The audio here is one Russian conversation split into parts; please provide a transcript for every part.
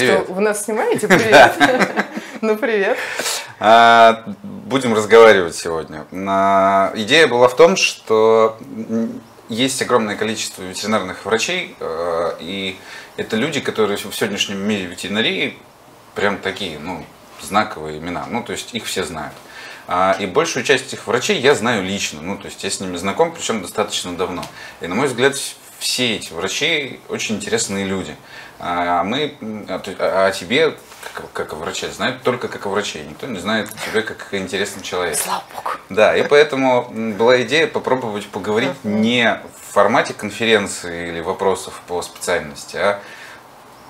Привет. Что, вы нас снимаете? Привет. Ну, привет. А, будем разговаривать сегодня. Идея была в том, что есть огромное количество ветеринарных врачей, э, и это люди, которые в сегодняшнем мире ветеринарии прям такие, ну, знаковые имена. Ну, то есть их все знают. А, и большую часть этих врачей я знаю лично. Ну, то есть я с ними знаком, причем достаточно давно. И, на мой взгляд, все эти врачи очень интересные люди. А мы а, а о тебе, как, как о враче, знают только как о враче. Никто не знает о тебе как о интересном человеке. Слава Богу. Да, и поэтому была идея попробовать поговорить uh-huh. не в формате конференции или вопросов по специальности, а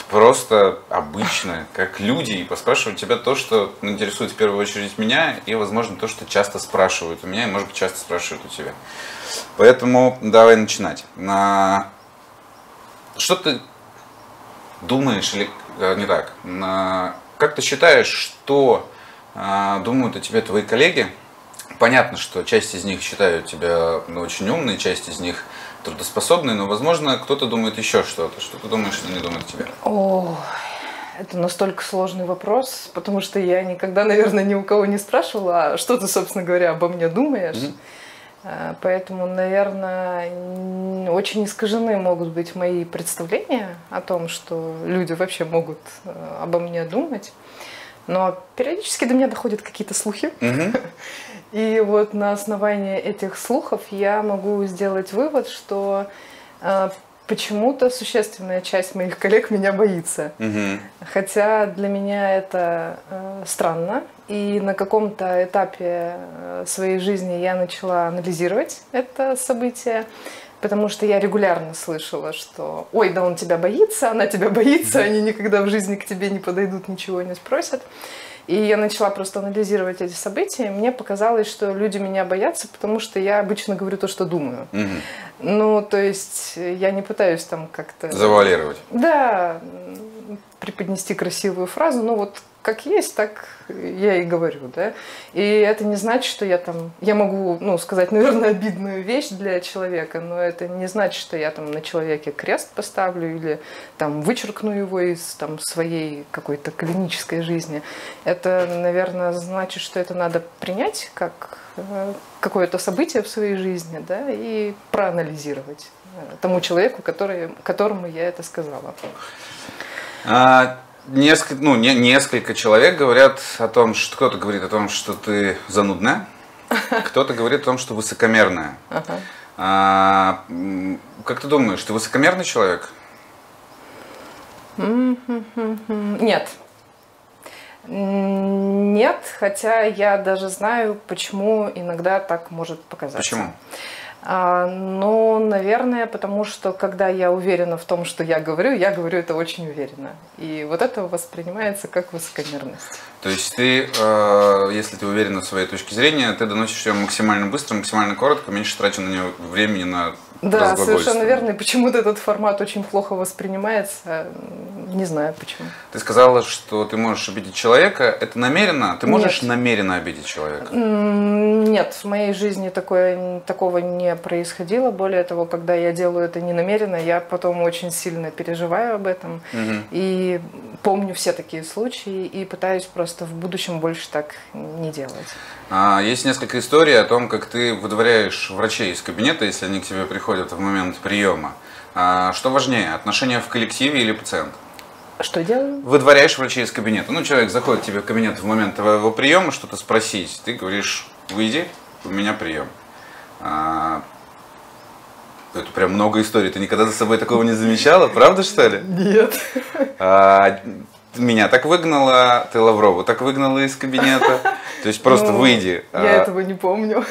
просто обычно, как люди, и поспрашивать тебя то, что интересует в первую очередь меня, и, возможно, то, что часто спрашивают у меня, и, может быть, часто спрашивают у тебя. Поэтому давай начинать. На... Что ты думаешь, или э, не так, как ты считаешь, что а, думают о тебе твои коллеги? Понятно, что часть из них считают тебя ну, очень умной, часть из них трудоспособной, но, возможно, кто-то думает еще что-то. Что ты думаешь, что они думают о тебе? О, это настолько сложный вопрос, потому что я никогда, наверное, ни у кого не спрашивала, а что ты, собственно говоря, обо мне думаешь. Mm-hmm. Поэтому, наверное, очень искажены могут быть мои представления о том, что люди вообще могут э, обо мне думать. Но периодически до меня доходят какие-то слухи. Mm-hmm. И вот на основании этих слухов я могу сделать вывод, что э, почему-то существенная часть моих коллег меня боится. Угу. Хотя для меня это э, странно. И на каком-то этапе э, своей жизни я начала анализировать это событие, потому что я регулярно слышала, что «Ой, да он тебя боится, она тебя боится, они никогда в жизни к тебе не подойдут, ничего не спросят». И я начала просто анализировать эти события, и мне показалось, что люди меня боятся, потому что я обычно говорю то, что думаю. Угу. Ну, то есть я не пытаюсь там как-то... Завуалировать. Да, преподнести красивую фразу, но вот как есть, так я и говорю, да. И это не значит, что я там, я могу, ну, сказать, наверное, обидную вещь для человека, но это не значит, что я там на человеке крест поставлю или там вычеркну его из там своей какой-то клинической жизни. Это, наверное, значит, что это надо принять как э, какое-то событие в своей жизни, да, и проанализировать э, тому человеку, который, которому я это сказала. А несколько, ну, не, несколько человек говорят о том, что кто-то говорит о том, что ты занудная, кто-то говорит о том, что высокомерная. А, как ты думаешь, ты высокомерный человек? Нет. Нет, хотя я даже знаю, почему иногда так может показаться. Почему? А, ну, наверное, потому что когда я уверена в том, что я говорю, я говорю это очень уверенно. И вот это воспринимается как высокомерность. То есть ты, э, если ты уверена в своей точке зрения, ты доносишь ее максимально быстро, максимально коротко, меньше тратя на нее времени на да, совершенно верно. И почему-то этот формат очень плохо воспринимается. Не знаю почему. Ты сказала, что ты можешь обидеть человека. Это намеренно? Ты можешь Нет. намеренно обидеть человека? Нет, в моей жизни такое, такого не происходило. Более того, когда я делаю это не намеренно, я потом очень сильно переживаю об этом. Угу. И помню все такие случаи и пытаюсь просто в будущем больше так не делать. А, есть несколько историй о том, как ты выдворяешь врачей из кабинета, если они к тебе приходят в момент приема. А, что важнее, отношения в коллективе или пациент? Что делаю? Выдворяешь врачей из кабинета. Ну, человек заходит к тебе в кабинет в момент твоего приема, что-то спросить. Ты говоришь, выйди, у меня прием. А, это прям много историй. Ты никогда за собой такого не замечала, правда, что ли? Нет. А, меня так выгнала, ты Лаврову так выгнала из кабинета. То есть просто ну, выйди. Я а, этого не помню.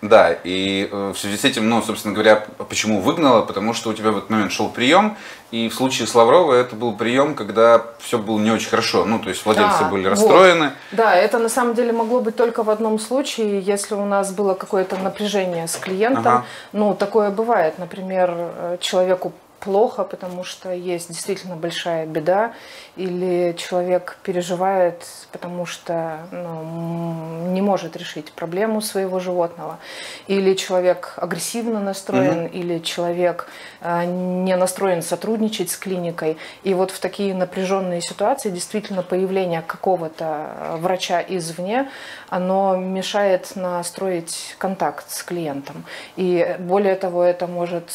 Да, и э, в связи с этим, ну, собственно говоря, почему выгнала? Потому что у тебя в этот момент шел прием, и в случае с Лавровой это был прием, когда все было не очень хорошо. Ну, то есть владельцы а, были расстроены. Вот. Да, это на самом деле могло быть только в одном случае, если у нас было какое-то напряжение с клиентом. Ага. Ну, такое бывает. Например, э, человеку плохо, потому что есть действительно большая беда, или человек переживает, потому что ну, не может решить проблему своего животного, или человек агрессивно настроен, угу. или человек э, не настроен сотрудничать с клиникой. И вот в такие напряженные ситуации действительно появление какого-то врача извне, оно мешает настроить контакт с клиентом. И более того, это может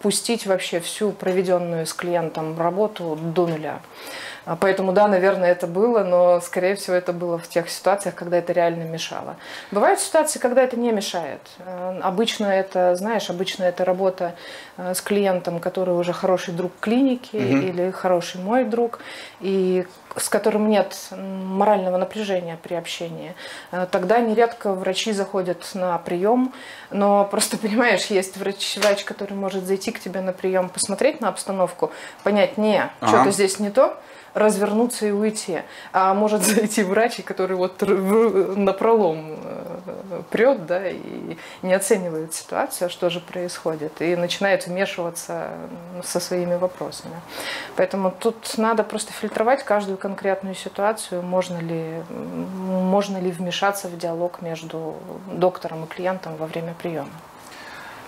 пустить вообще всю проведенную с клиентом работу до нуля. А поэтому, да, наверное, это было, но, скорее всего, это было в тех ситуациях, когда это реально мешало. Бывают ситуации, когда это не мешает. Э, обычно это, знаешь, обычно это работа э, с клиентом, который уже хороший друг клиники угу. или хороший мой друг, и с которым нет морального напряжения при общении. Тогда нередко врачи заходят на прием, но просто, понимаешь, есть врач, врач который может зайти к тебе на прием, посмотреть на обстановку, понять, не, ага. что-то здесь не то, развернуться и уйти. А может зайти врач, который вот на пролом э, прет, да, и не оценивает ситуацию, а что же происходит, и начинает вмешиваться со своими вопросами. Поэтому тут надо просто фильтровать каждую конкретную ситуацию, можно ли, можно ли вмешаться в диалог между доктором и клиентом во время приема.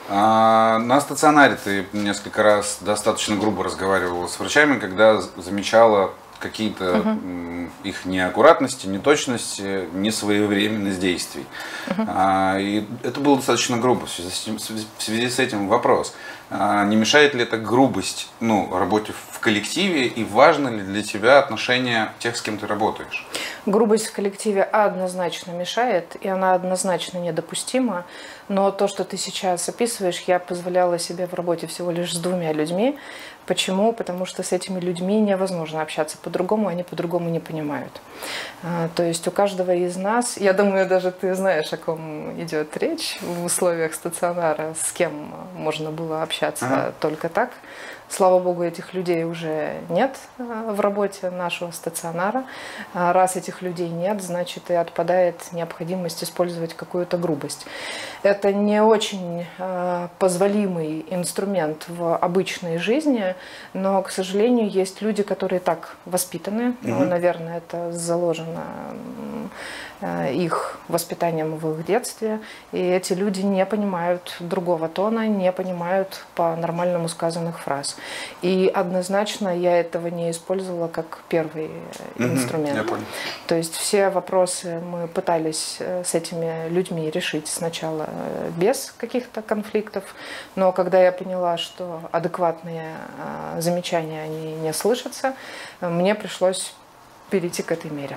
А, на стационаре ты несколько раз достаточно грубо разговаривала с врачами, когда замечала какие-то угу. их неаккуратности, неточности, несвоевременность действий. Угу. А, и это было достаточно грубо. В связи с этим, в связи с этим вопрос. А, не мешает ли эта грубость ну, работе в коллективе и важно ли для тебя отношение тех, с кем ты работаешь? Грубость в коллективе однозначно мешает, и она однозначно недопустима. Но то, что ты сейчас описываешь, я позволяла себе в работе всего лишь с двумя людьми. Почему? Потому что с этими людьми невозможно общаться по-другому, они по-другому не понимают. А, то есть у каждого из нас, я думаю, даже ты знаешь, о ком идет речь в условиях стационара, с кем можно было общаться ага. только так. Слава богу, этих людей уже нет э, в работе нашего стационара. А раз этих людей нет, значит и отпадает необходимость использовать какую-то грубость. Это не очень э, позволимый инструмент в обычной жизни, но, к сожалению, есть люди, которые так воспитаны. Угу. Ну, наверное, это заложено их воспитанием в их детстве. И эти люди не понимают другого тона, не понимают по-нормальному сказанных фраз. И однозначно я этого не использовала как первый угу, инструмент. Я понял. То есть все вопросы мы пытались э, с этими людьми решить сначала э, без каких-то конфликтов, но когда я поняла, что адекватные замечания они не слышатся, мне пришлось перейти к этой мере.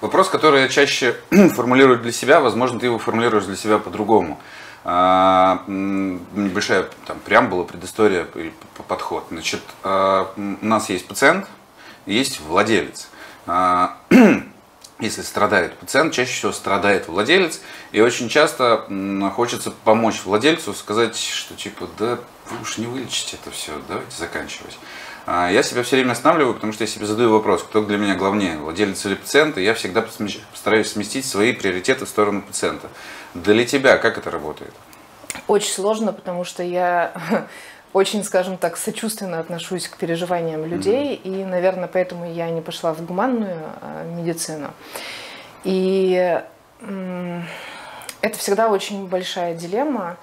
Вопрос, который я чаще формулирую для себя, возможно, ты его формулируешь для себя по-другому. А, небольшая там преамбула, предыстория и подход. Значит, а, у нас есть пациент, есть владелец. А, если страдает пациент, чаще всего страдает владелец, и очень часто хочется помочь владельцу, сказать, что типа, да вы уж не вылечите это все, давайте заканчивать. А, я себя все время останавливаю, потому что я себе задаю вопрос, кто для меня главнее, владелец или пациент, и я всегда постараюсь сместить свои приоритеты в сторону пациента. Для тебя как это работает? Очень сложно, потому что я очень, скажем так, сочувственно отношусь к переживаниям людей, mm-hmm. и, наверное, поэтому я не пошла в гуманную а, медицину. И это всегда очень большая дилемма.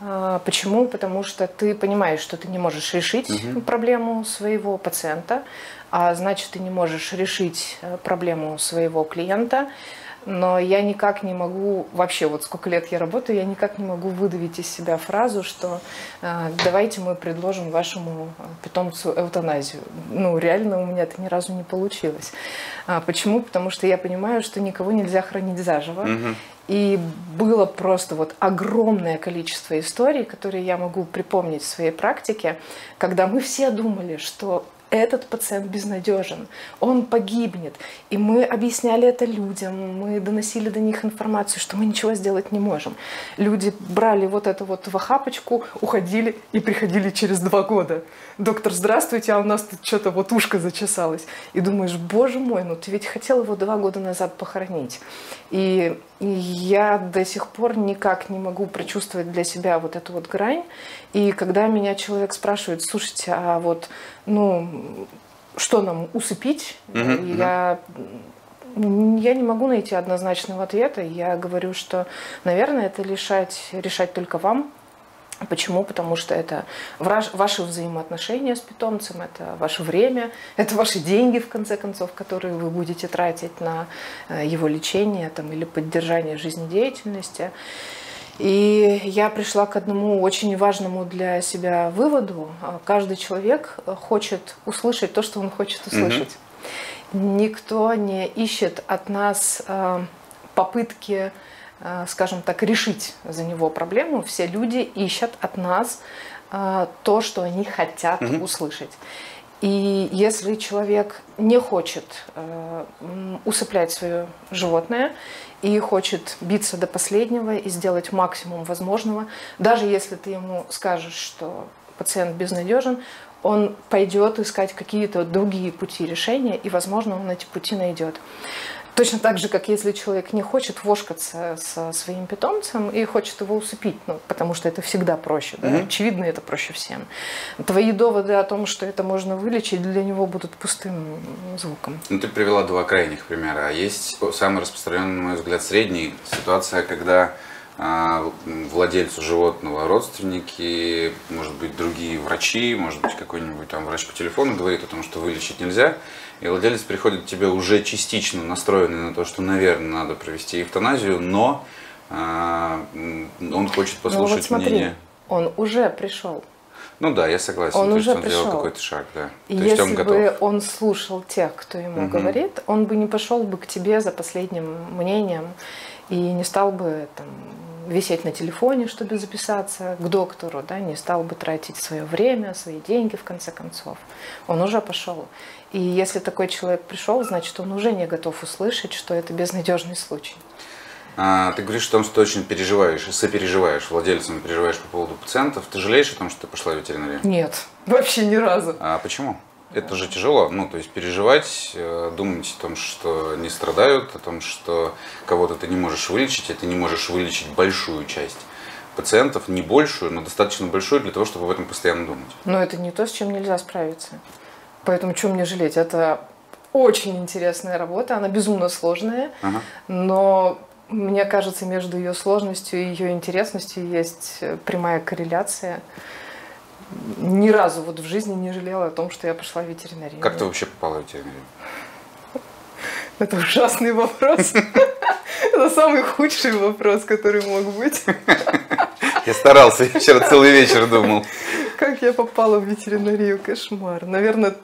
А, почему? Потому что ты понимаешь, что ты не можешь решить угу. проблему своего пациента, а значит, ты не можешь решить э, проблему своего клиента. Но я никак не могу, вообще вот сколько лет я работаю, я никак не могу выдавить из себя фразу, что э, давайте мы предложим вашему питомцу эвтаназию. Ну, реально у меня это ни разу не получилось. А, почему? Потому что я понимаю, что никого нельзя хранить заживо. Угу. И было просто вот огромное количество историй, которые я могу припомнить в своей практике, когда мы все думали, что этот пациент безнадежен, он погибнет. И мы объясняли это людям, мы доносили до них информацию, что мы ничего сделать не можем. Люди брали вот эту вот в охапочку, уходили и приходили через два года. Доктор, здравствуйте, а у нас тут что-то вот ушко зачесалось. И думаешь, боже мой, ну ты ведь хотел его два года назад похоронить. И я до сих пор никак не могу прочувствовать для себя вот эту вот грань. И когда меня человек спрашивает, слушайте, а вот, ну, что нам усыпить, uh-huh, я я не могу найти однозначного ответа. Я говорю, что, наверное, это решать, решать только вам. Почему? Потому что это ваши взаимоотношения с питомцем, это ваше время, это ваши деньги, в конце концов, которые вы будете тратить на э, его лечение там, или поддержание жизнедеятельности. И я пришла к одному очень важному для себя выводу. Каждый человек хочет услышать то, что он хочет услышать. Угу. Никто не ищет от нас э, попытки Э, скажем так, решить за него проблему, все люди ищут от нас э, то, что они хотят угу. услышать. И если человек не хочет э, усыплять свое животное и хочет биться до последнего и сделать максимум возможного, даже если ты ему скажешь, что пациент безнадежен, он пойдет искать какие-то другие пути решения, и, возможно, он эти пути найдет. Точно так же, как если человек не хочет вошкаться со своим питомцем и хочет его усыпить, ну, потому что это всегда проще. Да? Mm-hmm. Очевидно, это проще всем. Твои доводы о том, что это можно вылечить, для него будут пустым звуком. Ну, ты привела два крайних примера. А есть самый распространенный, на мой взгляд, средний ситуация, когда владельцу животного родственники, может быть, другие врачи, может быть, какой-нибудь там врач по телефону говорит о том, что вылечить нельзя, и владелец приходит к тебе уже частично настроенный на то, что, наверное, надо провести эвтаназию, но э, он хочет послушать ну, вот смотри, мнение. Он уже пришел. Ну да, я согласен. Он то уже есть он пришел. сделал какой-то шаг, да. И то если есть он готов. бы он слушал тех, кто ему угу. говорит, он бы не пошел бы к тебе за последним мнением и не стал бы там висеть на телефоне, чтобы записаться к доктору, да, не стал бы тратить свое время, свои деньги, в конце концов. Он уже пошел. И если такой человек пришел, значит, он уже не готов услышать, что это безнадежный случай. А, ты говоришь о том, что ты очень переживаешь сопереживаешь владельцам, переживаешь по поводу пациентов. Ты жалеешь о том, что ты пошла в ветеринарию? Нет, вообще ни разу. А почему? Это же тяжело, ну, то есть переживать, э, думать о том, что не страдают, о том, что кого-то ты не можешь вылечить, и ты не можешь вылечить большую часть пациентов, не большую, но достаточно большую для того, чтобы в этом постоянно думать. Но это не то, с чем нельзя справиться. Поэтому что мне жалеть? Это очень интересная работа, она безумно сложная, ага. но мне кажется, между ее сложностью и ее интересностью есть прямая корреляция. Ни разу вот в жизни не жалела о том, что я пошла в ветеринарию. Как ты вообще попала в ветеринарию? Это ужасный вопрос. Это самый худший вопрос, который мог быть. Я старался, я вчера целый вечер думал. Как я попала в ветеринарию, кошмар. Наверное,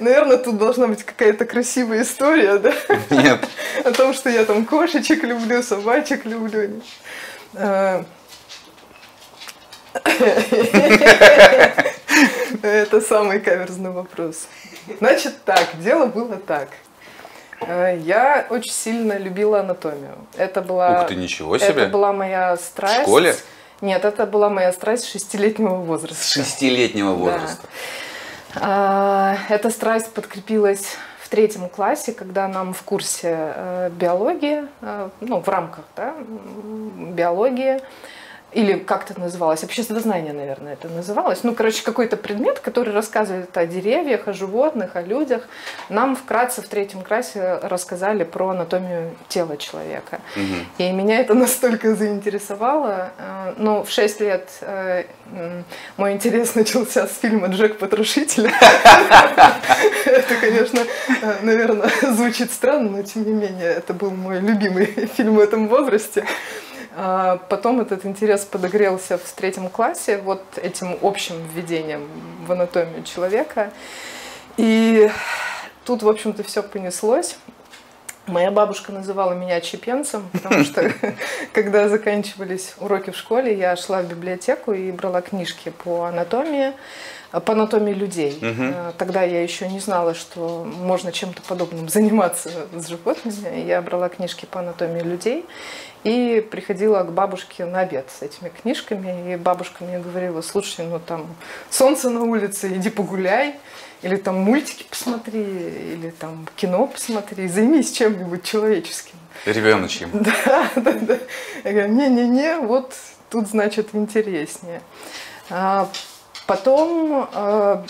наверное, тут должна быть какая-то красивая история, да? Нет. О том, что я там кошечек люблю, собачек люблю. Это самый каверзный вопрос. Значит так, дело было так. Э, я очень сильно любила анатомию. Это была, Ух ты, ничего себе! Это была моя страсть. В школе? Нет, это была моя страсть шестилетнего возраста. Шестилетнего возраста? Да. Эта страсть подкрепилась в третьем классе, когда нам в курсе э, биологии, э, ну, в рамках да, биологии, или как это называлось, общественное знание, наверное, это называлось. Ну, короче, какой-то предмет, который рассказывает о деревьях, о животных, о людях. Нам вкратце в третьем классе рассказали про анатомию тела человека. Угу. И меня это настолько заинтересовало. Э, ну, в 6 лет э, мой интерес начался с фильма «Джек Потрошитель». Это, конечно, э, наверное, звучит странно, но тем не менее, это был мой любимый фильм в этом возрасте. А потом этот интерес подогрелся в третьем классе вот этим общим введением в анатомию человека. И тут, в общем-то, все понеслось. Моя бабушка называла меня чепенцем, потому что когда заканчивались уроки в школе, я шла в библиотеку и брала книжки по анатомии, по анатомии людей. Угу. Тогда я еще не знала, что можно чем-то подобным заниматься с животными. Я брала книжки по анатомии людей и приходила к бабушке на обед с этими книжками. И бабушка мне говорила, слушай, ну там солнце на улице, иди погуляй. Или там мультики посмотри, или там кино посмотри, займись чем-нибудь человеческим. Ребеночьим. Да, да, да. Я говорю, не-не-не, вот тут, значит, интереснее. Потом э,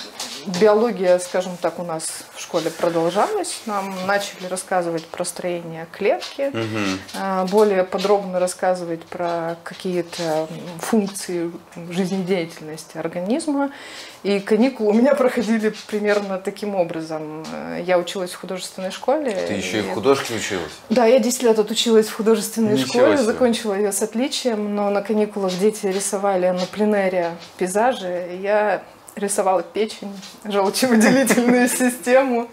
биология, скажем так, у нас в школе продолжалась. Нам начали рассказывать про строение клетки, угу. более подробно рассказывать про какие-то функции жизнедеятельности организма. И каникулы у меня проходили примерно таким образом. Я училась в художественной школе. Ты еще и в художке училась? Да, я 10 лет отучилась в художественной Ничего школе, себе. закончила ее с отличием, но на каникулах дети рисовали на пленэре пейзажи. Я рисовала печень, желчевыделительную систему,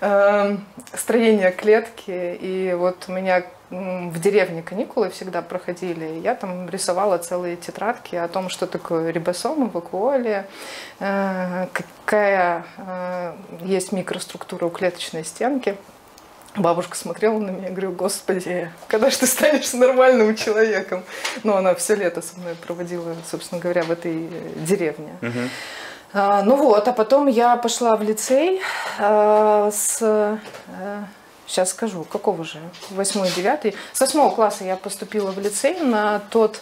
эм, строение клетки. И вот у меня в деревне каникулы всегда проходили. Я там рисовала целые тетрадки о том, что такое рибосомы, вакуоли, э, какая э, есть микроструктура у клеточной стенки. Бабушка смотрела на меня и говорю, господи, когда же ты станешь нормальным человеком? Но она все лето со мной проводила, собственно говоря, в этой деревне. А, ну вот, а потом я пошла в лицей а, с... Сейчас а, скажу, какого же? Восьмой, девятый. С восьмого класса я поступила в лицей на тот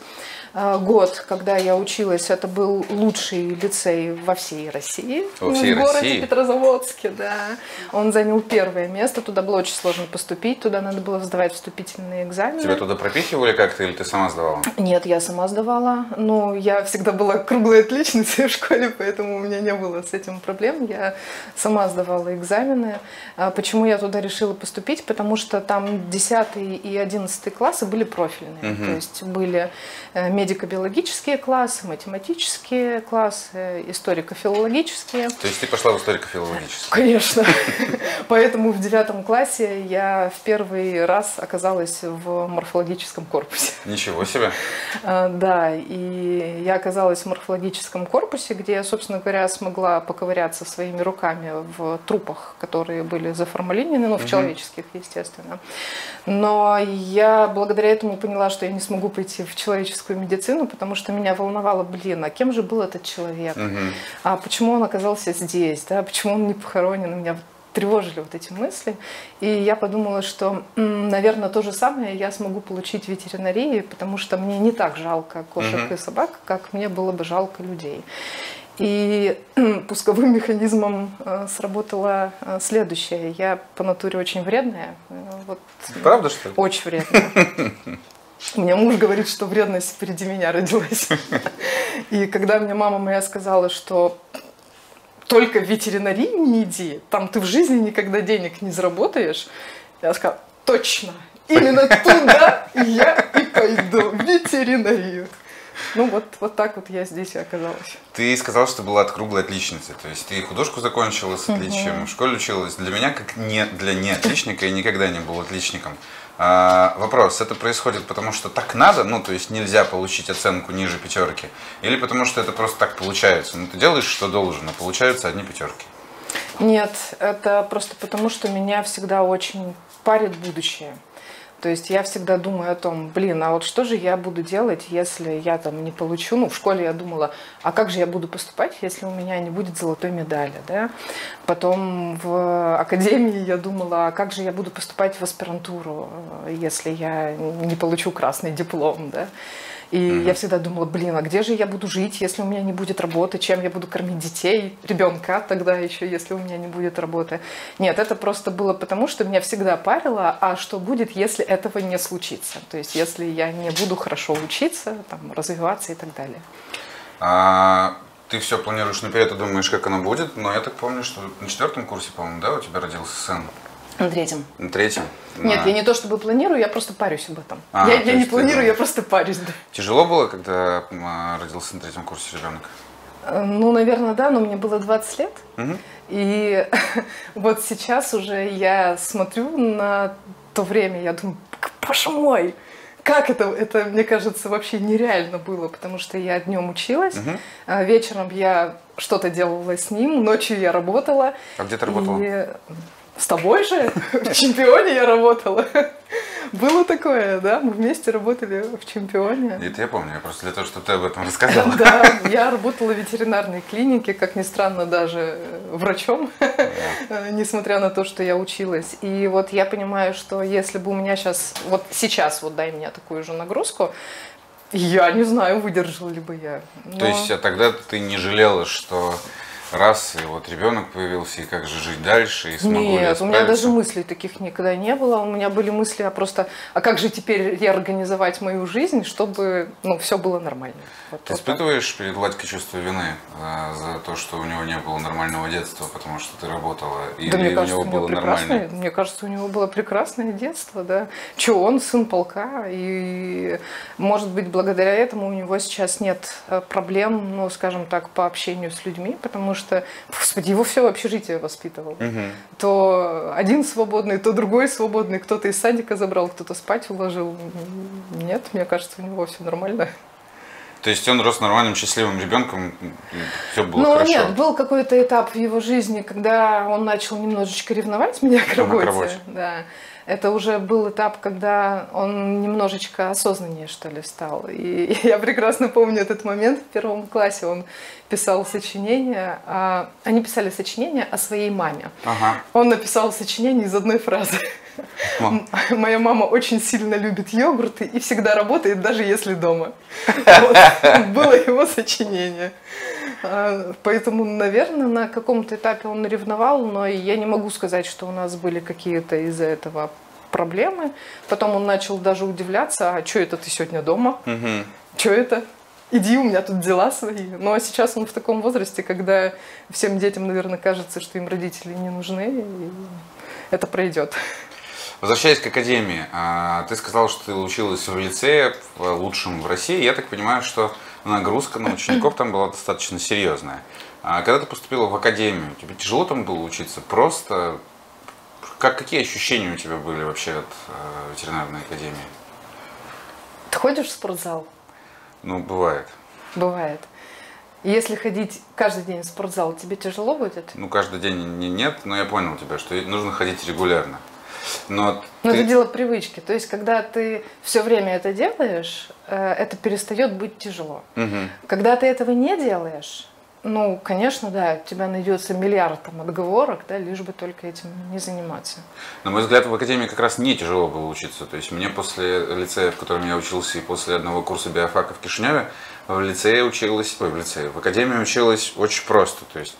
год, когда я училась, это был лучший лицей во всей России. Во всей в городе России? Петрозаводске, да. Он занял первое место, туда было очень сложно поступить, туда надо было сдавать вступительные экзамены. Тебя туда пропихивали как-то или ты сама сдавала? Нет, я сама сдавала. Ну, я всегда была круглой отличницей в школе, поэтому у меня не было с этим проблем. Я сама сдавала экзамены. А почему я туда решила поступить? Потому что там 10 и 11 классы были профильные. Угу. То есть были э, медико-биологические классы, математические классы, историко-филологические. То есть ты пошла в историко-филологические? Конечно. Поэтому в девятом классе я в первый раз оказалась в морфологическом корпусе. Ничего себе. А, да, и я оказалась в морфологическом корпусе, где я, собственно говоря, смогла поковыряться своими руками в трупах, которые были заформалинены, ну, в человеческих, естественно. Но я благодаря этому поняла, что я не смогу пойти в человеческую медицину медицину, потому что меня волновало, блин, а кем же был этот человек? Угу. А почему он оказался здесь? Да? Почему он не похоронен? Меня тревожили вот эти мысли. И я подумала, что, наверное, то же самое я смогу получить в ветеринарии, потому что мне не так жалко кошек угу. и собак, как мне было бы жалко людей. И пусковым механизмом э, сработало э, следующее. Я по натуре очень вредная. Э, вот, Правда, что ли? Очень вредная. Меня муж говорит, что вредность впереди меня родилась. И когда мне мама моя сказала, что только в ветеринарии не иди, там ты в жизни никогда денег не заработаешь, я сказала, точно, именно туда я и пойду, в ветеринарию. Ну вот, вот так вот я здесь и оказалась. Ты сказала, что была от круглой отличницы. То есть ты художку закончила с отличием, угу. в школе училась. Для меня, как не для не отличника, я никогда не был отличником. А, вопрос, это происходит потому, что так надо, ну, то есть нельзя получить оценку ниже пятерки, или потому что это просто так получается? Ну, ты делаешь, что должен, а получаются одни пятерки. Нет, это просто потому, что меня всегда очень парит будущее. То есть я всегда думаю о том, блин, а вот что же я буду делать, если я там не получу, ну, в школе я думала, а как же я буду поступать, если у меня не будет золотой медали, да? Потом в академии я думала, а как же я буду поступать в аспирантуру, если я не получу красный диплом, да? И mm-hmm. я всегда думала, блин, а где же я буду жить, если у меня не будет работы, чем я буду кормить детей, ребенка тогда еще, если у меня не будет работы. Нет, это просто было потому, что меня всегда парило, а что будет, если этого не случится? То есть, если я не буду хорошо учиться, там, развиваться и так далее. А ты все планируешь наперед и думаешь, как оно будет, но я так помню, что на четвертом курсе, по-моему, да, у тебя родился сын? На третьем. На третьем? Нет, на... я не то чтобы планирую, я просто парюсь об этом. А, я я не планирую, я просто парюсь. Да. Тяжело было, когда родился на третьем курсе ребенок? Э, ну, наверное, да, но мне было 20 лет. Угу. И вот сейчас уже я смотрю на то время я думаю, боже мой, как это, это, мне кажется, вообще нереально было, потому что я днем училась, угу. а вечером я что-то делала с ним, ночью я работала. А где ты работала? И с тобой же в чемпионе я работала. Было такое, да? Мы вместе работали в чемпионе. Это я помню, я просто для того, чтобы ты об этом рассказала. Да, я работала в ветеринарной клинике, как ни странно, даже врачом, несмотря на то, что я училась. И вот я понимаю, что если бы у меня сейчас, вот сейчас вот дай мне такую же нагрузку, я не знаю, выдержала ли бы я. Но... То есть, а тогда ты не жалела, что раз, и вот ребенок появился, и как же жить дальше, и смогу Нет, у меня даже мыслей таких никогда не было. У меня были мысли, а просто, а как же теперь реорганизовать мою жизнь, чтобы, ну, все было нормально. Вот, ты вот испытываешь так. перед Владькой чувство вины за, за то, что у него не было нормального детства, потому что ты работала, или да, мне кажется, у него, было нормальное? Мне кажется, у него было прекрасное детство, да. Че, он сын полка, и, может быть, благодаря этому у него сейчас нет э, проблем, ну, скажем так, по общению с людьми, потому что что, господи, его все общежитие воспитывал. Угу. То один свободный, то другой свободный, кто-то из садика забрал, кто-то спать уложил. Нет, мне кажется, у него все нормально. То есть он рос нормальным, счастливым ребенком, все было ну, хорошо? нет, был какой-то этап в его жизни, когда он начал немножечко ревновать меня к работе. К работе. Да это уже был этап, когда он немножечко осознаннее, что ли, стал. И я прекрасно помню этот момент в первом классе. Он писал сочинение, а... они писали сочинение о своей маме. Ага. Он написал сочинение из одной фразы. Мам. Моя мама очень сильно любит йогурты и всегда работает, даже если дома. было его сочинение. А, поэтому, наверное, на каком-то этапе он ревновал, но я не могу сказать, что у нас были какие-то из-за этого проблемы. Потом он начал даже удивляться, а что это ты сегодня дома? Угу. Что это? Иди, у меня тут дела свои. Ну а сейчас он в таком возрасте, когда всем детям, наверное, кажется, что им родители не нужны, и это пройдет. Возвращаясь к академии, а, ты сказал, что ты училась в лицее, лучшем в России. Я так понимаю, что нагрузка на учеников там была достаточно серьезная. А когда ты поступила в академию, тебе тяжело там было учиться? Просто как, какие ощущения у тебя были вообще от э, ветеринарной академии? Ты ходишь в спортзал? Ну, бывает. Бывает. Если ходить каждый день в спортзал, тебе тяжело будет? Ну, каждый день не, нет, но я понял тебя, что нужно ходить регулярно. Но, но ты... это дело привычки. То есть, когда ты все время это делаешь, э, это перестает быть тяжело. Угу. Когда ты этого не делаешь, ну, конечно, да, у тебя найдется миллиард там отговорок, да, лишь бы только этим не заниматься. На мой взгляд, в академии как раз не тяжело было учиться. То есть мне после лицея, в котором я учился, и после одного курса биофака в Кишиневе, в лицее училась, ой, в лицее, в академии училась очень просто. То есть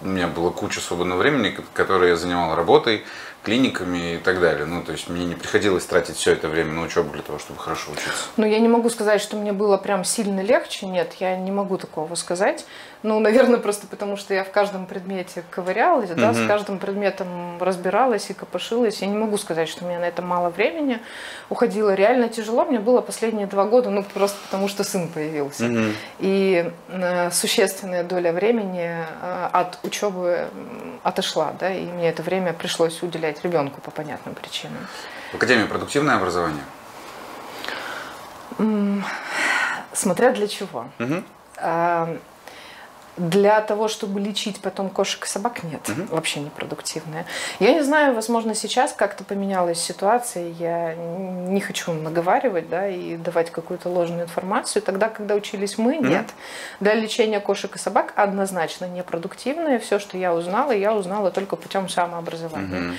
у меня было куча свободного времени, которое я занимал работой, клиниками и так далее. Ну, то есть мне не приходилось тратить все это время на учебу для того, чтобы хорошо учиться. Ну, я не могу сказать, что мне было прям сильно легче. Нет, я не могу такого сказать. Ну, наверное, просто потому что я в каждом предмете ковырялась, да, угу. с каждым предметом разбиралась и копошилась. Я не могу сказать, что у меня на это мало времени уходило. Реально тяжело мне было последние два года, ну, просто потому что сын появился. Угу. И э, существенная доля времени э, от учебы отошла, да, и мне это время пришлось уделять ребенку по понятным причинам. В Академии продуктивное образование? Смотря для чего. Угу для того, чтобы лечить потом кошек и собак, нет, угу. вообще непродуктивная. Я не знаю, возможно, сейчас как-то поменялась ситуация, я не хочу наговаривать, да, и давать какую-то ложную информацию. Тогда, когда учились мы, угу. нет. Для лечения кошек и собак однозначно непродуктивное. Все, что я узнала, я узнала только путем самообразования. Угу.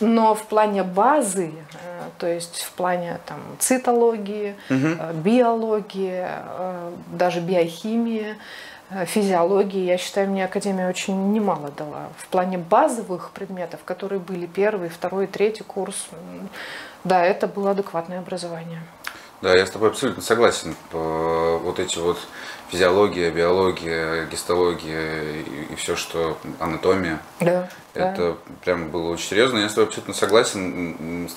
Но в плане базы, э, то есть в плане там цитологии, угу. биологии, э, даже биохимии, физиологии, я считаю, мне Академия очень немало дала. В плане базовых предметов, которые были первый, второй, третий курс, да, это было адекватное образование. Да, я с тобой абсолютно согласен. Вот эти вот физиология, биология, гистология и, все, что анатомия. Да. Это да. прям было очень серьезно. Я с тобой абсолютно согласен.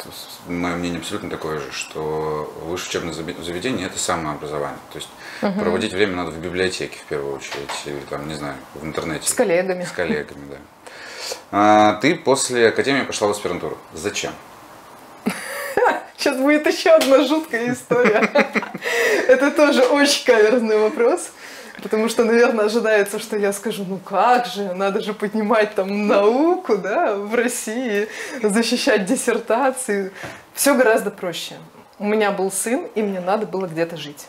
Мое мнение абсолютно такое же, что высшее учебное заведение это самообразование. То есть угу. проводить время надо в библиотеке в первую очередь, или там, не знаю, в интернете. С коллегами. С коллегами, да. А, ты после академии пошла в аспирантуру. Зачем? Сейчас будет еще одна жуткая история. Это тоже очень каверзный вопрос. Потому что, наверное, ожидается, что я скажу, ну как же, надо же поднимать там науку, да, в России, защищать диссертации. Все гораздо проще. У меня был сын, и мне надо было где-то жить.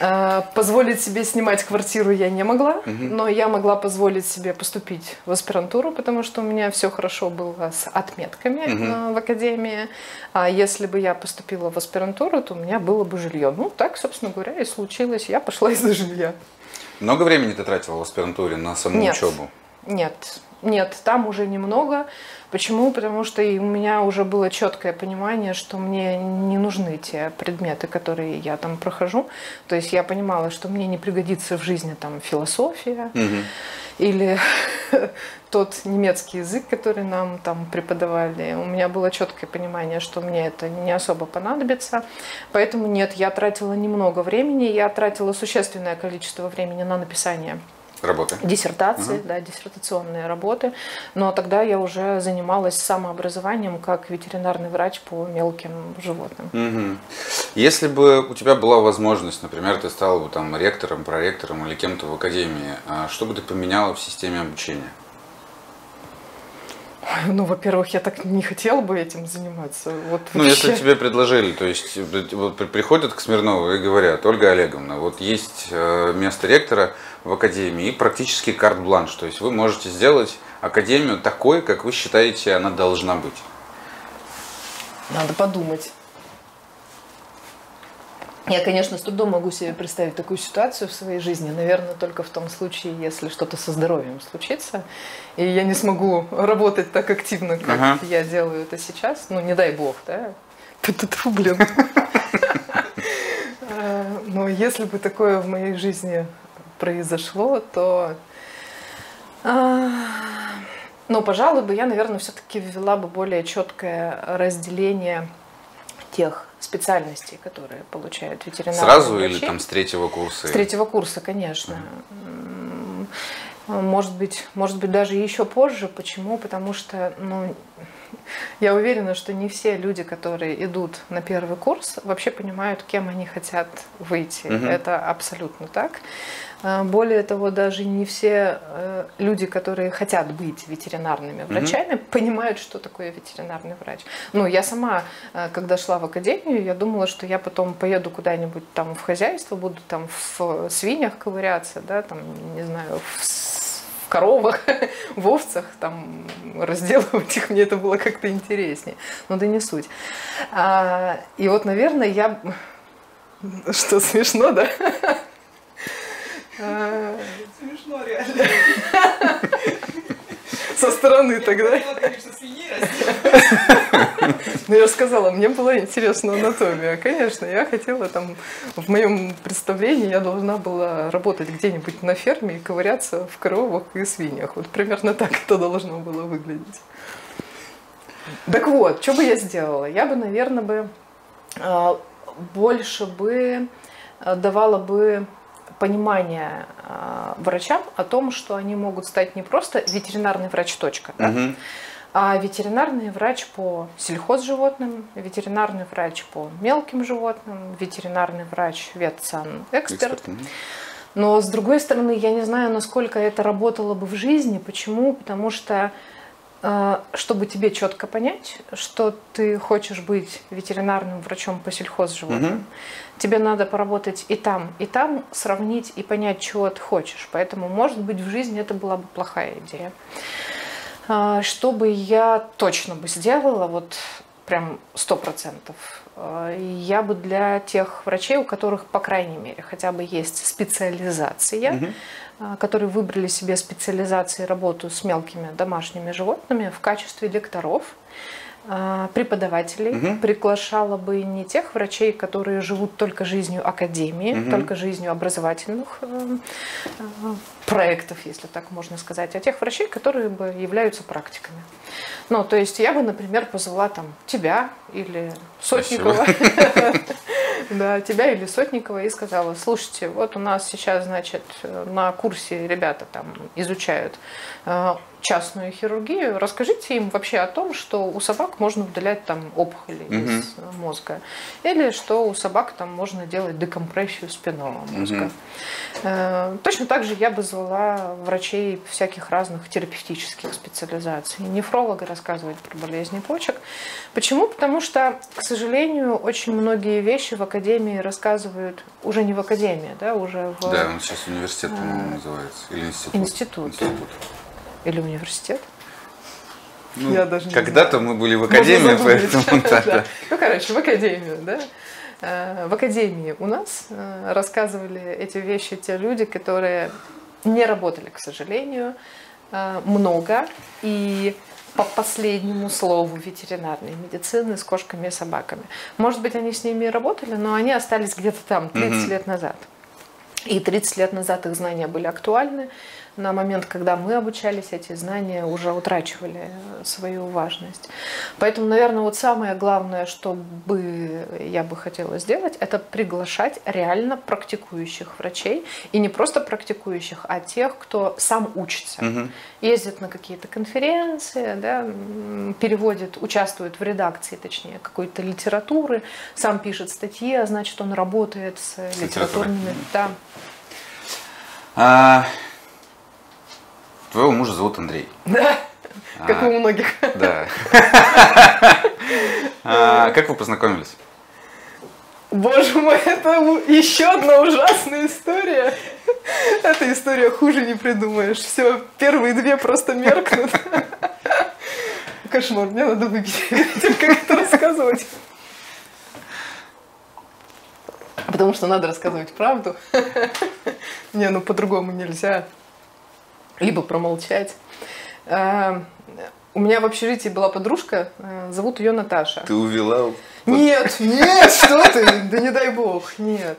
Э, позволить себе снимать квартиру я не могла, угу. но я могла позволить себе поступить в аспирантуру, потому что у меня все хорошо было с отметками угу. в академии. А если бы я поступила в аспирантуру, то у меня было бы жилье. Ну, так, собственно говоря, и случилось. Я пошла из-за жилья. Много времени ты тратила в аспирантуре на саму нет, учебу? Нет, нет, там уже немного. Почему? Потому что у меня уже было четкое понимание, что мне не нужны те предметы, которые я там прохожу. То есть я понимала, что мне не пригодится в жизни там философия угу. или тот немецкий язык, который нам там преподавали. У меня было четкое понимание, что мне это не особо понадобится. Поэтому нет, я тратила немного времени, я тратила существенное количество времени на написание Работы. Диссертации, угу. да, диссертационные работы. Но тогда я уже занималась самообразованием как ветеринарный врач по мелким животным. Угу. Если бы у тебя была возможность, например, ты стала бы там ректором, проректором или кем-то в академии, а что бы ты поменяла в системе обучения? Ну, во-первых, я так не хотела бы этим заниматься. Вот ну, если тебе предложили, то есть вот приходят к Смирнову и говорят, Ольга Олеговна, вот есть э, место ректора в академии и практически карт-бланш, то есть вы можете сделать академию такой, как вы считаете, она должна быть. Надо подумать. Я, конечно, с трудом могу себе представить такую ситуацию в своей жизни, наверное, только в том случае, если что-то со здоровьем случится, и я не смогу работать так активно, как ага. я делаю это сейчас. Ну, не дай бог, да? Ту-ту-ту, блин. А, но если бы такое в моей жизни произошло, то... А, но, пожалуй, бы я, наверное, все-таки ввела бы более четкое разделение тех специальностей, которые получают ветеринары. Сразу врачи. или там с третьего курса? С третьего курса, конечно. Может быть, может быть, даже еще позже. Почему? Потому что, ну, я уверена, что не все люди, которые идут на первый курс, вообще понимают, кем они хотят выйти. Угу. Это абсолютно так. А, более того, даже не все э, люди, которые хотят быть ветеринарными врачами, угу. понимают, что такое ветеринарный врач. Ну, я сама, э, когда шла в академию, я думала, что я потом поеду куда-нибудь там в хозяйство, буду там в свиньях ковыряться, да, там, не знаю, в коровах, в овцах, там, разделывать их, мне это было как-то интереснее. Но да не суть. А, и вот, наверное, я... Что, смешно, да? Смешно реально. Со стороны тогда. Ну, я же сказала, мне была интересна анатомия. Конечно, я хотела там, в моем представлении я должна была работать где-нибудь на ферме и ковыряться в коровах и свиньях. Вот примерно так это должно было выглядеть. Так вот, что бы я сделала? Я бы, наверное, бы а, больше бы а, давала бы понимание э, врачам о том, что они могут стать не просто ветеринарный врач, точка, да? угу. а ветеринарный врач по сельхозживотным, ветеринарный врач по мелким животным, ветеринарный врач ветсан-эксперт. Но с другой стороны, я не знаю, насколько это работало бы в жизни. Почему? Потому что чтобы тебе четко понять, что ты хочешь быть ветеринарным врачом по сельхозживотным, угу тебе надо поработать и там, и там, сравнить и понять, чего ты хочешь. Поэтому, может быть, в жизни это была бы плохая идея. А, что бы я точно бы сделала, вот прям сто процентов, а, я бы для тех врачей, у которых, по крайней мере, хотя бы есть специализация, угу которые выбрали себе специализации работу с мелкими домашними животными в качестве лекторов, а, преподавателей, угу. приглашала бы не тех врачей, которые живут только жизнью академии, угу. только жизнью образовательных э, э, проектов, если так можно сказать, а тех врачей, которые бы являются практиками. Ну, то есть я бы, например, позвала там тебя или Сотникова, да, тебя или Сотникова и сказала, слушайте, вот у нас сейчас, значит, на курсе ребята там изучают э, частную хирургию, расскажите им вообще о том, что у собак можно удалять там опухоли Мгм. из мозга, или что у собак там можно делать декомпрессию спинного мозга. Э, Точно так же я бы звала врачей всяких разных терапевтических специализаций. Нефролога рассказывать про болезни почек. Почему? Потому что, к сожалению, очень многие вещи в академии рассказывают уже не в академии, да, уже в Да, он сейчас университет, по-моему, называется. Или институт. Институт. Институт. Или университет. Ну, Я даже не Когда-то знаю. мы были в академии, поэтому да. Ну, короче, в академию, да. Э, В академии у нас э, рассказывали эти вещи те люди, которые не работали, к сожалению, э, много и по последнему слову ветеринарной медицины с кошками и собаками. Может быть, они с ними и работали, но они остались где-то там 30 Мгм. лет назад. И 30 лет назад их знания были актуальны. На момент, когда мы обучались, эти знания уже утрачивали э, свою важность. Поэтому, наверное, вот самое главное, что бы я бы хотела сделать, это приглашать реально практикующих врачей. И не просто практикующих, а тех, кто сам учится. Мгм. Ездит на какие-то конференции, да, переводит, участвует в редакции, точнее, какой-то литературы, сам пишет статьи, а значит, он работает с литературой. литературными... Да. А, Твоего мужа зовут Андрей. Да, как А, у многих. Да. А, Как вы познакомились? Боже мой, это еще одна ужасная история. Эта история хуже не придумаешь. Все, первые две просто меркнут. Кошмар, мне надо выпить как это рассказывать. Потому что надо рассказывать правду. Не, ну по-другому нельзя. Либо промолчать. А, У меня в общежитии была подружка, э, зовут ее Наташа. Ты увела Нет, нет, что ты, да не дай бог, нет.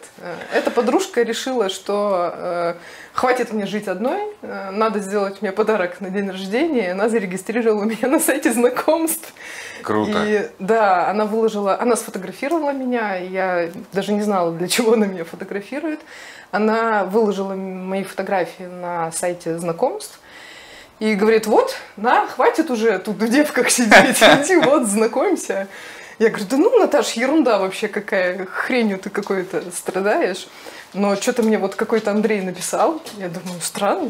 Эта подружка решила, что э, хватит мне жить одной, э, надо сделать мне подарок на день рождения. Она зарегистрировала меня на сайте знакомств. Круто. И да, она выложила, она сфотографировала меня, я даже не знала, для чего она меня фотографирует. Она выложила мои фотографии на сайте знакомств. И говорит, вот, на, хватит уже тут в девках сидеть, иди вот, знакомься. Я говорю, да ну, Наташ, ерунда вообще какая, хренью ты какой-то страдаешь. Но что-то мне вот какой-то Андрей написал. Я думаю, странно.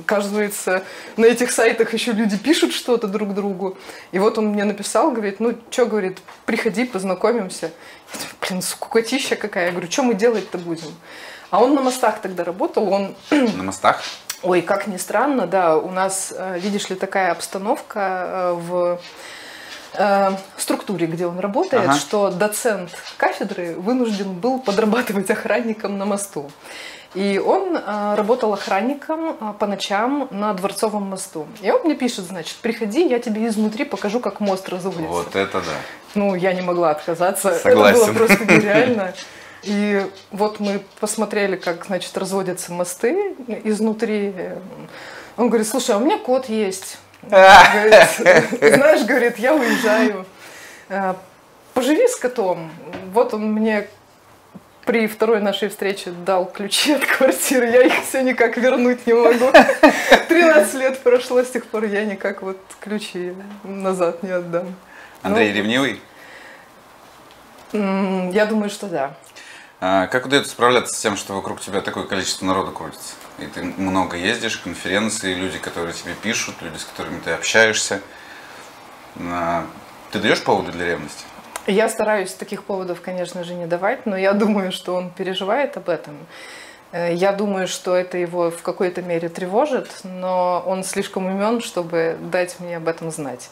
Оказывается, на этих сайтах еще люди пишут что-то друг другу. И вот он мне написал, говорит, ну что, говорит, приходи, познакомимся. Я думаю, блин, скукотища какая. Я говорю, что мы делать-то будем? А он на мостах тогда работал, он На мостах? Ой, как ни странно, да, у нас, э, видишь ли, такая обстановка э, в э, структуре, где он работает, Ага. что доцент кафедры вынужден был подрабатывать охранником на мосту. И он э, работал охранником э, по ночам на Дворцовом мосту. И он мне пишет, значит, приходи, я тебе изнутри покажу, как мост разводится. Вот это да. Ну, я не могла отказаться. Согласен. Это было просто нереально. И вот мы посмотрели, как, значит, разводятся мосты изнутри. Он говорит, слушай, а у меня кот есть. Говорит, Знаешь, говорит, я уезжаю. Э, Поживи с котом. Вот он мне при второй нашей встрече дал ключи от квартиры. Я их все никак вернуть не могу. 13 лет прошло с тех пор, я никак вот ключи назад не отдам. Андрей Ну, ревнивый? Я думаю, что да. А, Как удается справляться с тем, что вокруг тебя такое количество народа крутится? И ты много ездишь, конференции, люди, которые тебе пишут, люди, с которыми ты общаешься. А, Ты даешь поводы для ревности? Я стараюсь таких поводов, конечно же, не давать, но я думаю, что он переживает об этом. Э, Я думаю, что это его в какой-то мере тревожит, но он слишком умен, чтобы дать мне об этом знать.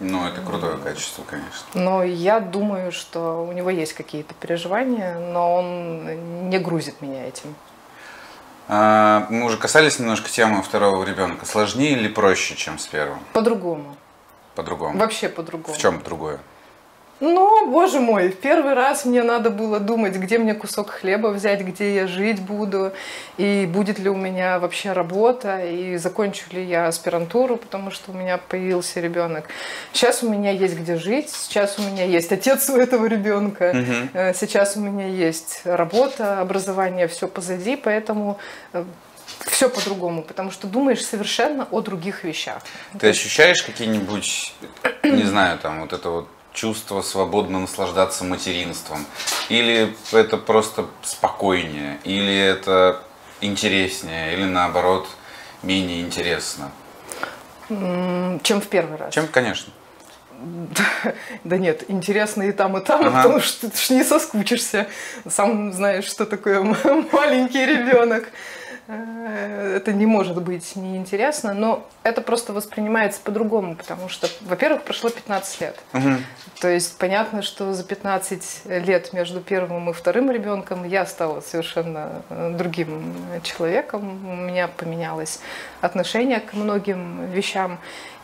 Ну, это крутое качество, конечно. Но я думаю, что у него есть какие-то переживания, но он не грузит меня этим. А, Мы уже касались немножко темы второго ребенка. Сложнее или проще, чем с первым? По-другому. По-другому. Вообще по-другому. В чем другое? Ну, боже мой, в первый раз мне надо было думать, где мне кусок хлеба взять, где я жить буду, и будет ли у меня вообще работа, и закончу ли я аспирантуру, потому что у меня появился ребенок. Сейчас у меня есть где жить, сейчас у меня есть отец у этого ребенка, э, сейчас у меня есть работа, образование, все позади, поэтому э, все по-другому, потому что думаешь совершенно о других вещах. Ты ощущаешь какие-нибудь, не знаю, там вот это вот чувство свободно наслаждаться материнством? Или это просто спокойнее? Или это интереснее? Или наоборот менее интересно? Чем в первый раз. Чем, конечно. Да нет, интересно и там, и там, ага. потому что ты ж не соскучишься. Сам знаешь, что такое маленький ребенок. Э, это не может быть неинтересно, но это просто воспринимается по-другому, потому что, во-первых, прошло 15 лет. Угу. То есть понятно, что за 15 лет между первым и вторым ребенком я стала совершенно э, другим человеком. У меня поменялось отношение к многим вещам.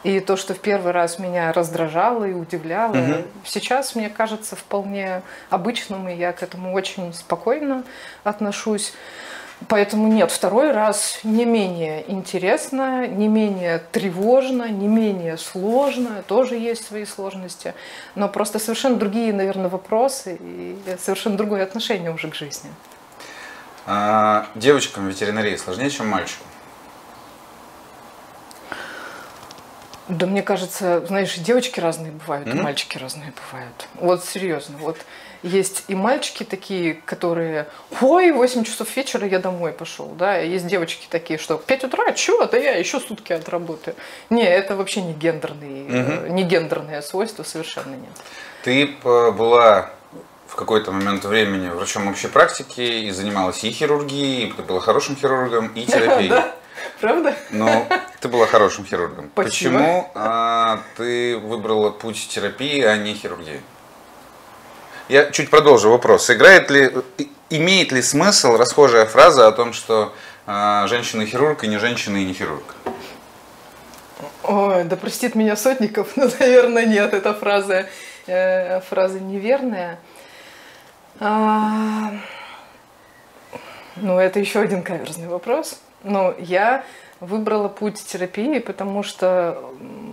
И то, что в первый раз меня раздражало и удивляло, угу. сейчас мне кажется вполне обычным, и я к этому очень спокойно отношусь. Поэтому нет, второй раз не менее интересно, не менее тревожно, не менее сложно, тоже есть свои сложности, но просто совершенно другие, наверное, вопросы и совершенно другое отношение уже к жизни. А, девочкам ветеринарии сложнее, чем мальчикам? Да мне кажется, знаешь, девочки разные бывают, mm-hmm. и мальчики разные бывают. Вот серьезно, вот есть и мальчики такие, которые, ой, 8 часов вечера я домой пошел, да, и есть девочки такие, что 5 утра, чего, да я еще сутки отработаю. Не, это вообще не гендерные, угу. не гендерные свойства, совершенно нет. Ты э, была в какой-то момент времени врачом общей практики и занималась и хирургией, и ты была хорошим хирургом, и терапией. Правда? Но ты была хорошим хирургом. Почему а, ты выбрала путь терапии, а не хирургии? Я чуть продолжу вопрос. Играет ли, имеет ли смысл расхожая фраза о том, что э, женщина хирург и не женщина и не хирург? Ой, да простит меня Сотников, но, наверное, нет, эта фраза, э, фраза неверная. А, ну, это еще один каверзный вопрос. Но я выбрала путь терапии, потому что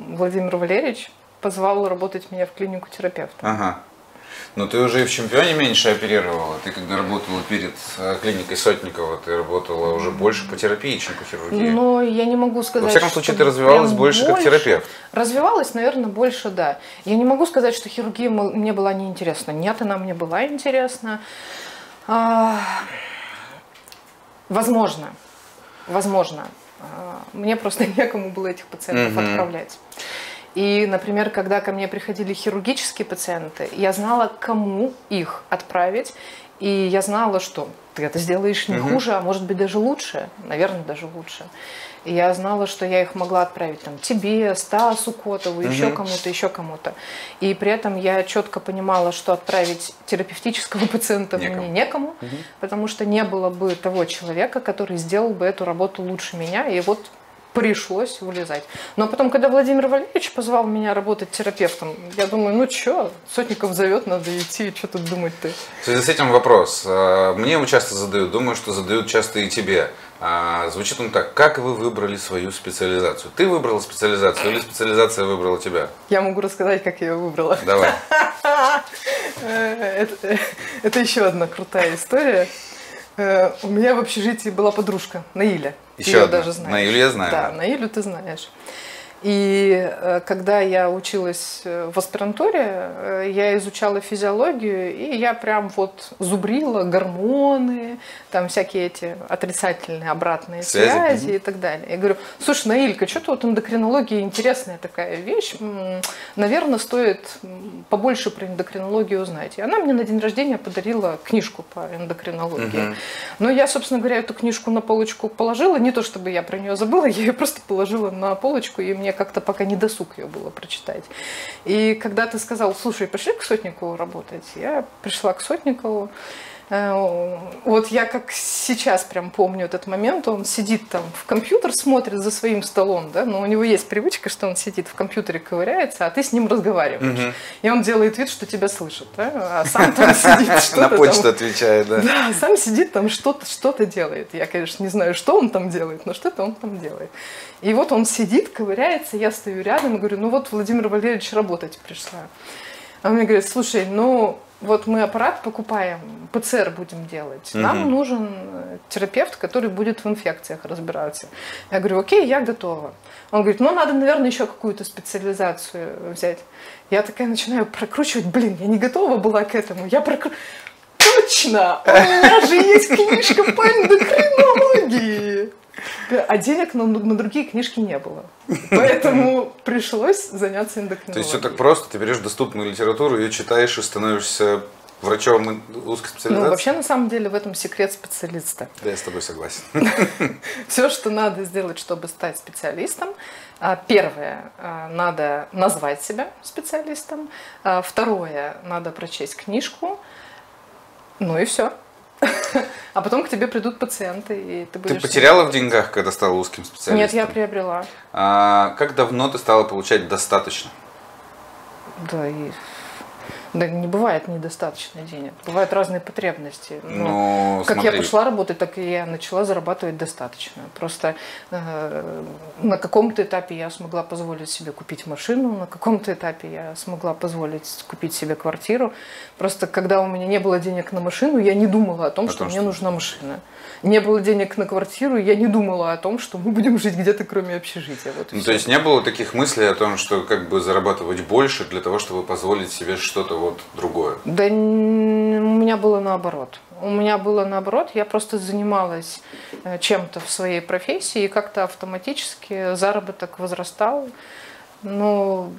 Владимир Валерьевич позвал работать меня в клинику терапевта. Ага. Но ты уже и в чемпионе меньше оперировала. Ты когда работала перед э, клиникой Сотникова, ты работала уже больше по терапии, чем по хирургии. Но я не могу сказать, Во всяком случае, ты развивалась больше, больше как терапевт. Развивалась, наверное, больше, да. Я не могу сказать, что хирургия мне была неинтересна. Нет, она мне была интересна. А, возможно, возможно. А, мне просто некому было этих пациентов угу. отправлять. И, например, когда ко мне приходили хирургические пациенты, я знала, кому их отправить, и я знала, что ты это сделаешь не угу. хуже, а может быть даже лучше, наверное, даже лучше. И я знала, что я их могла отправить там тебе, Стасу Котову, угу. еще кому-то, еще кому-то. И при этом я четко понимала, что отправить терапевтического пациента некому. мне некому, угу. потому что не было бы того человека, который сделал бы эту работу лучше меня. И вот пришлось вылезать. Но потом, когда Владимир Валерьевич позвал меня работать терапевтом, я думаю, ну что, Сотников зовет, надо идти, что тут думать-то. В связи с этим вопрос. А, мне его часто задают, думаю, что задают часто и тебе. А, звучит он так, как вы выбрали свою специализацию? Ты выбрала специализацию или специализация выбрала тебя? Я могу рассказать, как я ее выбрала. Давай. Это, это еще одна крутая история. Э, у меня в общежитии была подружка Наиля. Еще Ты ее даже знаешь. Наилю я знаю. Да, Наилю ты знаешь. И э, когда я училась э, в аспирантуре, э, я изучала физиологию, и я прям вот зубрила гормоны, там всякие эти отрицательные обратные связи, связи и так далее. Я говорю, слушай, Наилька, что-то вот эндокринология интересная такая вещь, наверное, стоит побольше про эндокринологию узнать. И она мне на день рождения подарила книжку по эндокринологии. Угу. Но я, собственно говоря, эту книжку на полочку положила, не то чтобы я про нее забыла, я ее просто положила на полочку, и мне как-то пока не досуг ее было прочитать. И когда ты сказал, слушай, пошли к Сотникову работать, я пришла к Сотникову, вот я как сейчас прям помню этот момент, он сидит там в компьютер, смотрит за своим столом, да, но у него есть привычка, что он сидит в компьютере, ковыряется, а ты с ним разговариваешь. Угу. И он делает вид, что тебя слышит, да, а сам там сидит что-то На почту отвечает, да. Да, сам сидит там что-то что-то делает. Я, конечно, не знаю, что он там делает, но что-то он там делает. И вот он сидит, ковыряется, я стою рядом и говорю, ну вот Владимир Валерьевич работать пришла. А он мне говорит, слушай, ну вот мы аппарат покупаем, ПЦР будем делать. Нам угу. нужен терапевт, который будет в инфекциях разбираться. Я говорю, окей, я готова. Он говорит, ну, надо, наверное, еще какую-то специализацию взять. Я такая начинаю прокручивать, блин, я не готова была к этому. Я прокручиваю, точно, у меня же есть книжка по эндокринологии. А денег на, на другие книжки не было. Поэтому пришлось заняться эндокринологией. То есть все так просто, ты берешь доступную литературу, ее читаешь и становишься врачом узкой специализации? Ну, вообще, на самом деле, в этом секрет специалиста. Да, я с тобой согласен. Все, что надо сделать, чтобы стать специалистом, а, первое, а, надо назвать себя специалистом. А, второе, надо прочесть книжку. Ну и все. А потом к тебе придут пациенты, и ты будешь... Ты потеряла в деньгах, когда стала узким специалистом? Нет, я приобрела. А как давно ты стала получать достаточно? Да, и да не бывает недостаточно денег. Бывают разные потребности. Но, ну, как смотри. я пошла работать, так и я начала зарабатывать достаточно. Просто э, на каком-то этапе я смогла позволить себе купить машину, на каком-то этапе я смогла позволить купить себе квартиру. Просто когда у меня не было денег на машину, я не думала о том, О что том, мне что- нужна машина. Не было денег на квартиру, я не думала о том, что мы будем жить где-то кроме общежития. Вот Ну, то есть не было таких мыслей о том, что как бы зарабатывать больше для того, чтобы позволить себе что-то вот другое? Да у меня было наоборот. У меня было наоборот, я просто занималась э, чем-то в своей профессии, и как-то автоматически заработок возрастал. Но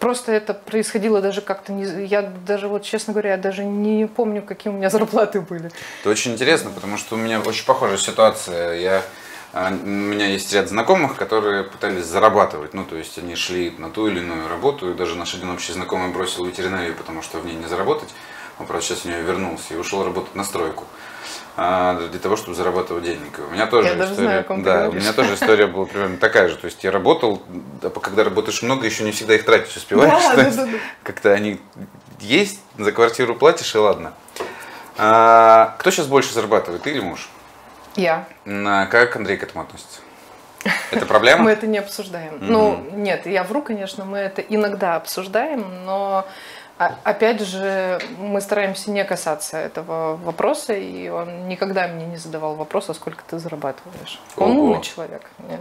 просто это происходило даже как-то не... Я даже вот, честно говоря, я даже не помню, какие у меня зарплаты были. Это очень интересно, потому что у меня очень похожая ситуация. Я, а, у меня есть ряд знакомых, которые пытались зарабатывать. Ну, то есть они шли на ту или иную работу. И даже наш один общий знакомый бросил ветеринарию, потому что в ней не заработать. Он, правда, сейчас в нее вернулся и ушел работать на стройку. А, Для того, чтобы зарабатывать денег. У меня тоже Я даже история, знаю, о ком да, у меня тоже история была примерно такая же. То есть я работал, а когда работаешь много, еще не всегда их тратить успеваешь. Да, да, да, да. Как-то они есть, за квартиру платишь, и ладно. А, кто сейчас больше зарабатывает, ты или муж? Я. На- Как Андрей к этому относится? Это проблема? Мы это не обсуждаем. Ну, нет, я вру, конечно, мы это иногда обсуждаем, но опять же, мы стараемся не касаться этого вопроса, и он никогда мне не задавал вопроса, сколько ты зарабатываешь. Он Ого. умный человек. Нет.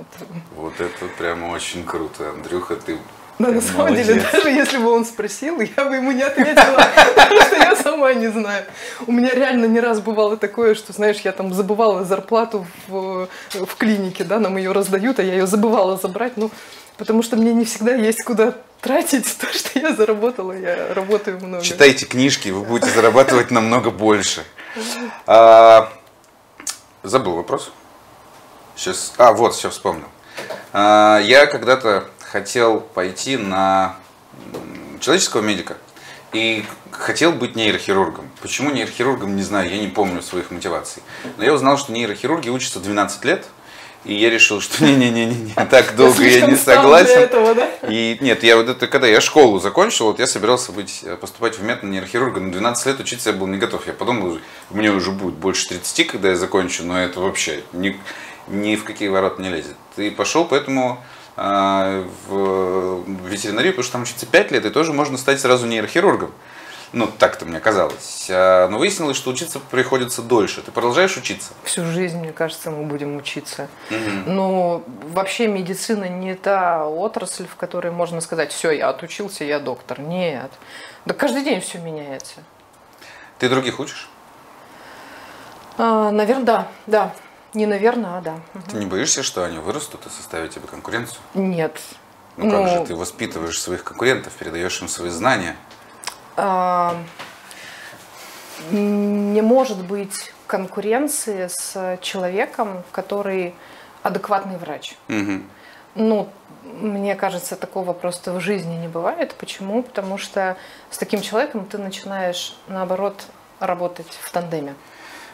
Вот это прямо очень круто. Андрюха, ты Но на прям самом деле, молодец. даже если бы он спросил, я бы ему не ответила, потому что я сама не знаю. У меня реально не раз бывало такое, что, знаешь, я там забывала зарплату в, в клинике, да, нам ее раздают, а я ее забывала забрать, ну, потому что мне не всегда есть куда тратить то, что я заработала, я работаю много. Читайте книжки, вы будете зарабатывать намного больше. А, забыл вопрос. Сейчас. А, вот, все вспомнил. А, я когда-то хотел пойти на человеческого медика и хотел быть нейрохирургом. Почему нейрохирургом, не знаю, я не помню своих мотиваций. Но я узнал, что нейрохирурги учатся 12 лет, и я решил, что не-не-не, так долго я слишком не согласен. этого, да? И нет, я вот это, когда я школу закончил, вот я собирался быть, э, поступать в мед на нейрохирурга, но 12 лет учиться я был не готов. Я подумал, мне уже будет больше 30, когда я закончу, но это вообще ни, ни в какие ворота не лезет. И пошел поэтому а, в ветеринарию, потому что там учиться 5 лет, и тоже можно стать сразу нейрохирургом. Ну, так-то мне казалось. А, Но выяснилось, что учиться приходится дольше. Ты продолжаешь учиться? Всю жизнь, мне кажется, мы будем учиться. Но вообще медицина не та отрасль, в которой можно сказать, все, я отучился, я доктор. Нет. Да каждый день все меняется. Ты других учишь? наверное, да, да. Не наверное, а да. Ты не боишься, что они вырастут и составят тебе конкуренцию? Нет. Ну как Ну, же ты воспитываешь своих конкурентов, передаешь им свои знания? А, не может быть конкуренции с человеком, который адекватный врач. Мгм. Ну, мне кажется, такого просто в жизни не бывает. Почему? Потому что с таким человеком ты начинаешь, наоборот, работать в тандеме.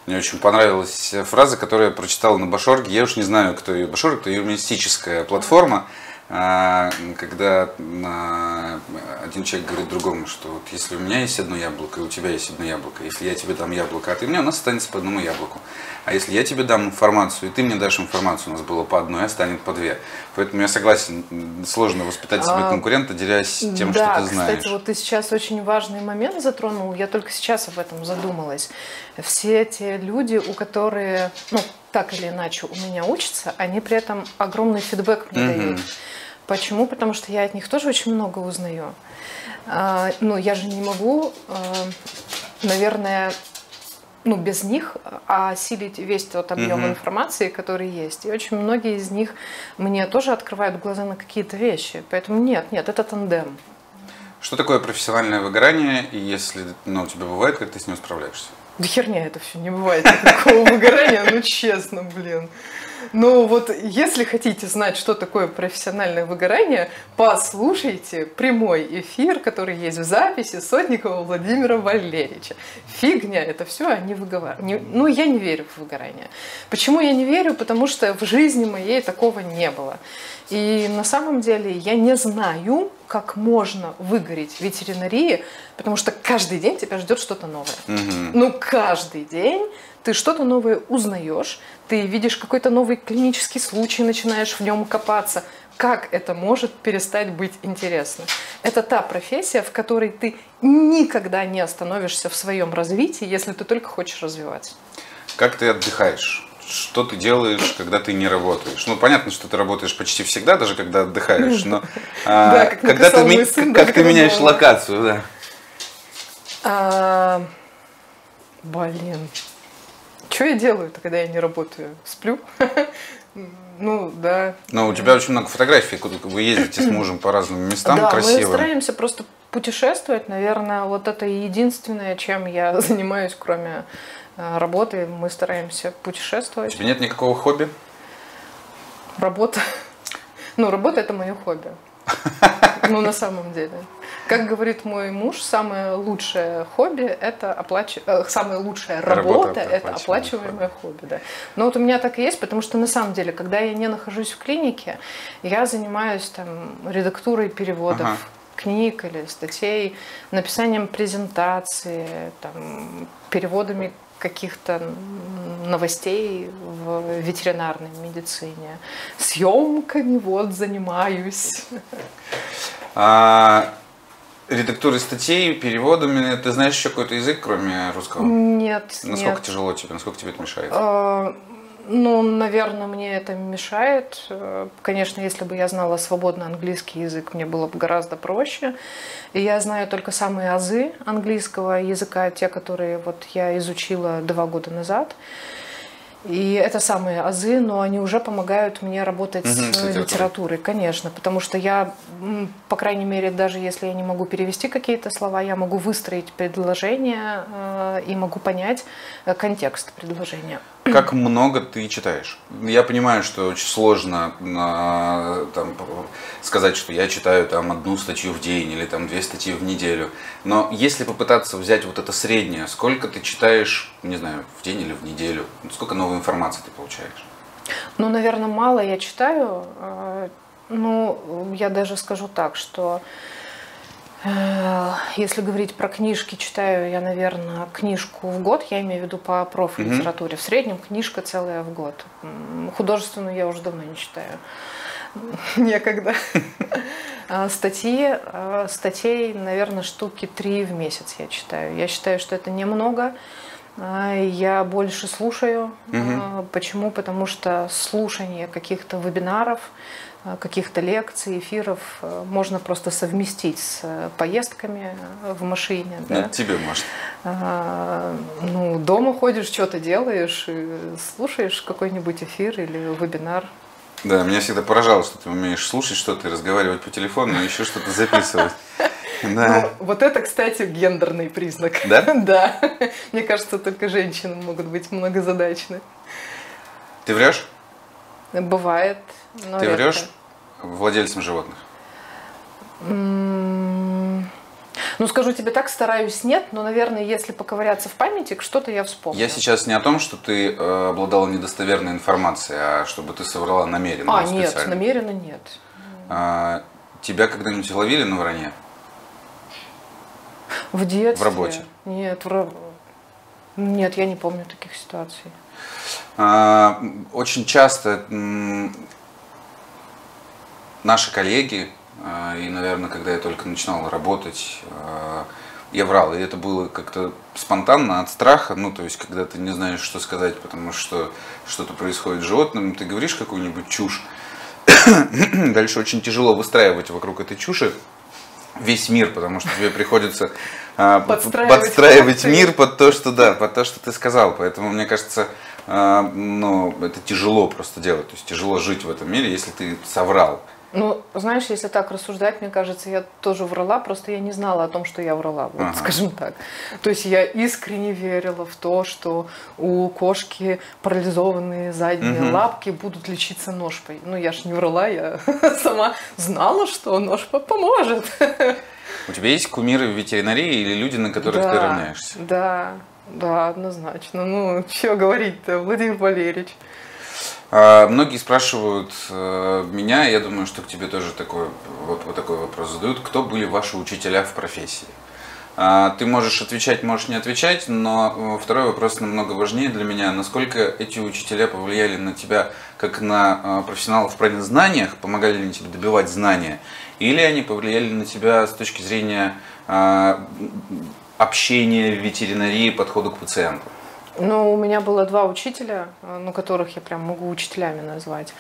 Мне очень понравилась фраза, которую я прочитал на Башорге. Я уж не знаю, кто ее Башорг, это юмористическая платформа. А, когда а, один человек говорит другому, что вот если у меня есть одно яблоко, и у тебя есть одно яблоко, если я тебе дам яблоко, а ты мне, у нас останется по одному яблоку. А если я тебе дам информацию, и ты мне дашь информацию, у нас было по одной, а станет по две. Поэтому я согласен, сложно воспитать себе а, конкурента, делясь тем, да, что ты знаешь. Да, кстати, вот ты сейчас очень важный момент затронул, я только сейчас об этом задумалась. Все те люди, у которых, ну, так или иначе у меня учатся, они при этом огромный фидбэк мне mm-hmm. дают. Почему? Потому что я от них тоже очень много узнаю. А, ну, я же не могу, а, наверное, ну, без них осилить весь тот объем mm-hmm. информации, который есть. И очень многие из них мне тоже открывают глаза на какие-то вещи. Поэтому нет, нет, это тандем. Что такое профессиональное выгорание, и если ну, у тебя бывает, как ты с ним справляешься? Да херня это все, не бывает такого выгорания, ну честно, блин. Ну вот, если хотите знать, что такое профессиональное выгорание, послушайте прямой эфир, который есть в записи Сотникова Владимира Валерьевича. Фигня, это все они выговаривают. Ну, я не верю в выгорание. Почему я не верю? Потому что в жизни моей такого не было. И на самом деле я не знаю, как можно выгореть в ветеринарии, потому что каждый день тебя ждет что-то новое. Угу. Ну, каждый день ты что-то новое узнаешь, ты видишь какой-то новый клинический случай, начинаешь в нем копаться. Как это может перестать быть интересно? Это та профессия, в которой ты никогда не остановишься в своем развитии, если ты только хочешь развиваться. Как ты отдыхаешь? Что ты делаешь, когда ты не работаешь? Ну, понятно, что ты работаешь почти всегда, даже когда отдыхаешь, но а, когда ты, как ты меняешь локацию, да? А, блин, что я делаю, когда я не работаю? Сплю? Ну, да. Но у тебя очень много фотографий, куда вы ездите с мужем по разным местам да, красивым. мы стараемся просто путешествовать. Наверное, вот это единственное, чем я занимаюсь, кроме работы. Мы стараемся путешествовать. У тебя нет никакого хобби? Работа. Ну, работа – это мое хобби. Ну, на самом деле. Как говорит мой муж, самое лучшее хобби – это оплач... Э, самая лучшая работа, работа – это оплачиваемое хобби. хобби да. Но вот у меня так и есть, потому что на самом деле, когда я не нахожусь в клинике, я занимаюсь там редактурой переводов, ага книг или статей, написанием презентации, там, переводами каких-то новостей в ветеринарной медицине. Съемками вот занимаюсь. А, редактурой статей, переводами. Ты знаешь еще какой-то язык, кроме русского? Нет. Насколько нет. тяжело тебе? Насколько тебе это мешает? Ну, наверное, мне это мешает. Конечно, если бы я знала свободно английский язык, мне было бы гораздо проще. И я знаю только самые азы английского языка, те, которые вот я изучила два года назад. И это самые азы, но они уже помогают мне работать угу, с литературой, конечно, потому что я, по крайней мере, даже если я не могу перевести какие-то слова, я могу выстроить предложение э, и могу понять э, контекст предложения. Как много ты читаешь? Я понимаю, что очень сложно э, там, сказать, что я читаю там одну статью в день или там две статьи в неделю. Но если попытаться взять вот это среднее, сколько ты читаешь, не знаю, в день или в неделю, сколько новой информации ты получаешь? Ну, наверное, мало я читаю. Э, ну, я даже скажу так, что если говорить про книжки, читаю я, наверное, книжку в год, я имею в виду по профилитературе. Mm-hmm. В среднем книжка целая в год. Художественную я уже давно не читаю. Некогда. А, статьи, а, статей, наверное, штуки три в месяц я читаю. Я считаю, что это немного. А, я больше слушаю. Угу. Почему? Потому что слушание каких-то вебинаров, каких-то лекций, эфиров можно просто совместить с поездками в машине. Ну, да? тебе может. ну, дома ходишь, что-то делаешь, слушаешь какой-нибудь эфир или вебинар. Да, меня всегда поражало, что ты умеешь слушать что-то и разговаривать по телефону, и еще что-то записывать. Да. Ну, вот это, кстати, гендерный признак. Да? Да. Мне кажется, только женщины могут быть многозадачны. Ты врешь? Бывает. Но Ты редко. врешь владельцам животных? Ну, скажу тебе так, стараюсь нет, но, наверное, если поковыряться в памяти, что-то я вспомню. Я сейчас не о том, что ты э, обладала недостоверной информацией, а чтобы ты соврала намеренно. А, нет, намеренно нет. А, тебя когда-нибудь ловили на вранье? В детстве? В работе? Нет, в... Нет, я не помню таких ситуаций. А, Очень часто наши коллеги, а, и, наверное, когда я только начинал работать, а, я врал, и это было как-то спонтанно от страха, ну, то есть, когда ты не знаешь, что сказать, потому что что-то происходит с животным, ты говоришь какую-нибудь чушь, дальше очень тяжело выстраивать вокруг этой чуши весь мир, потому что тебе приходится а, Подстраивать подстраивать мир под то, что да, под то, что ты сказал. Поэтому мне кажется, ну, это тяжело просто делать. То есть тяжело жить в этом мире, если ты соврал. Ну, знаешь, если так рассуждать, мне кажется, я тоже врала, просто я не знала о том, что я врала, вот, Ага. скажем так. То есть я искренне верила в то, что у кошки парализованные задние Мгм. лапки будут лечиться ножпой. Ну, я ж не врала, я сама знала, что ножпа поможет. У тебя есть кумиры в ветеринарии или люди, на которых ты Да, равняешься? Да, да, однозначно. Ну, что говорить-то, Владимир Валерьевич. А, Многие спрашивают э, меня, я думаю, что к тебе тоже такой, вот, вот такой вопрос задают. Кто были ваши учителя в профессии? А, Ты можешь отвечать, можешь не отвечать, но э, второй вопрос намного важнее для меня. Насколько эти учителя повлияли на тебя как на э, профессионала в правильных знаниях, помогали ли они тебе добивать знания, или они повлияли на тебя с точки зрения а, общения в ветеринарии, подхода к пациенту? Ну, у меня было два учителя, э, ну, которых я прям могу учителями назвать.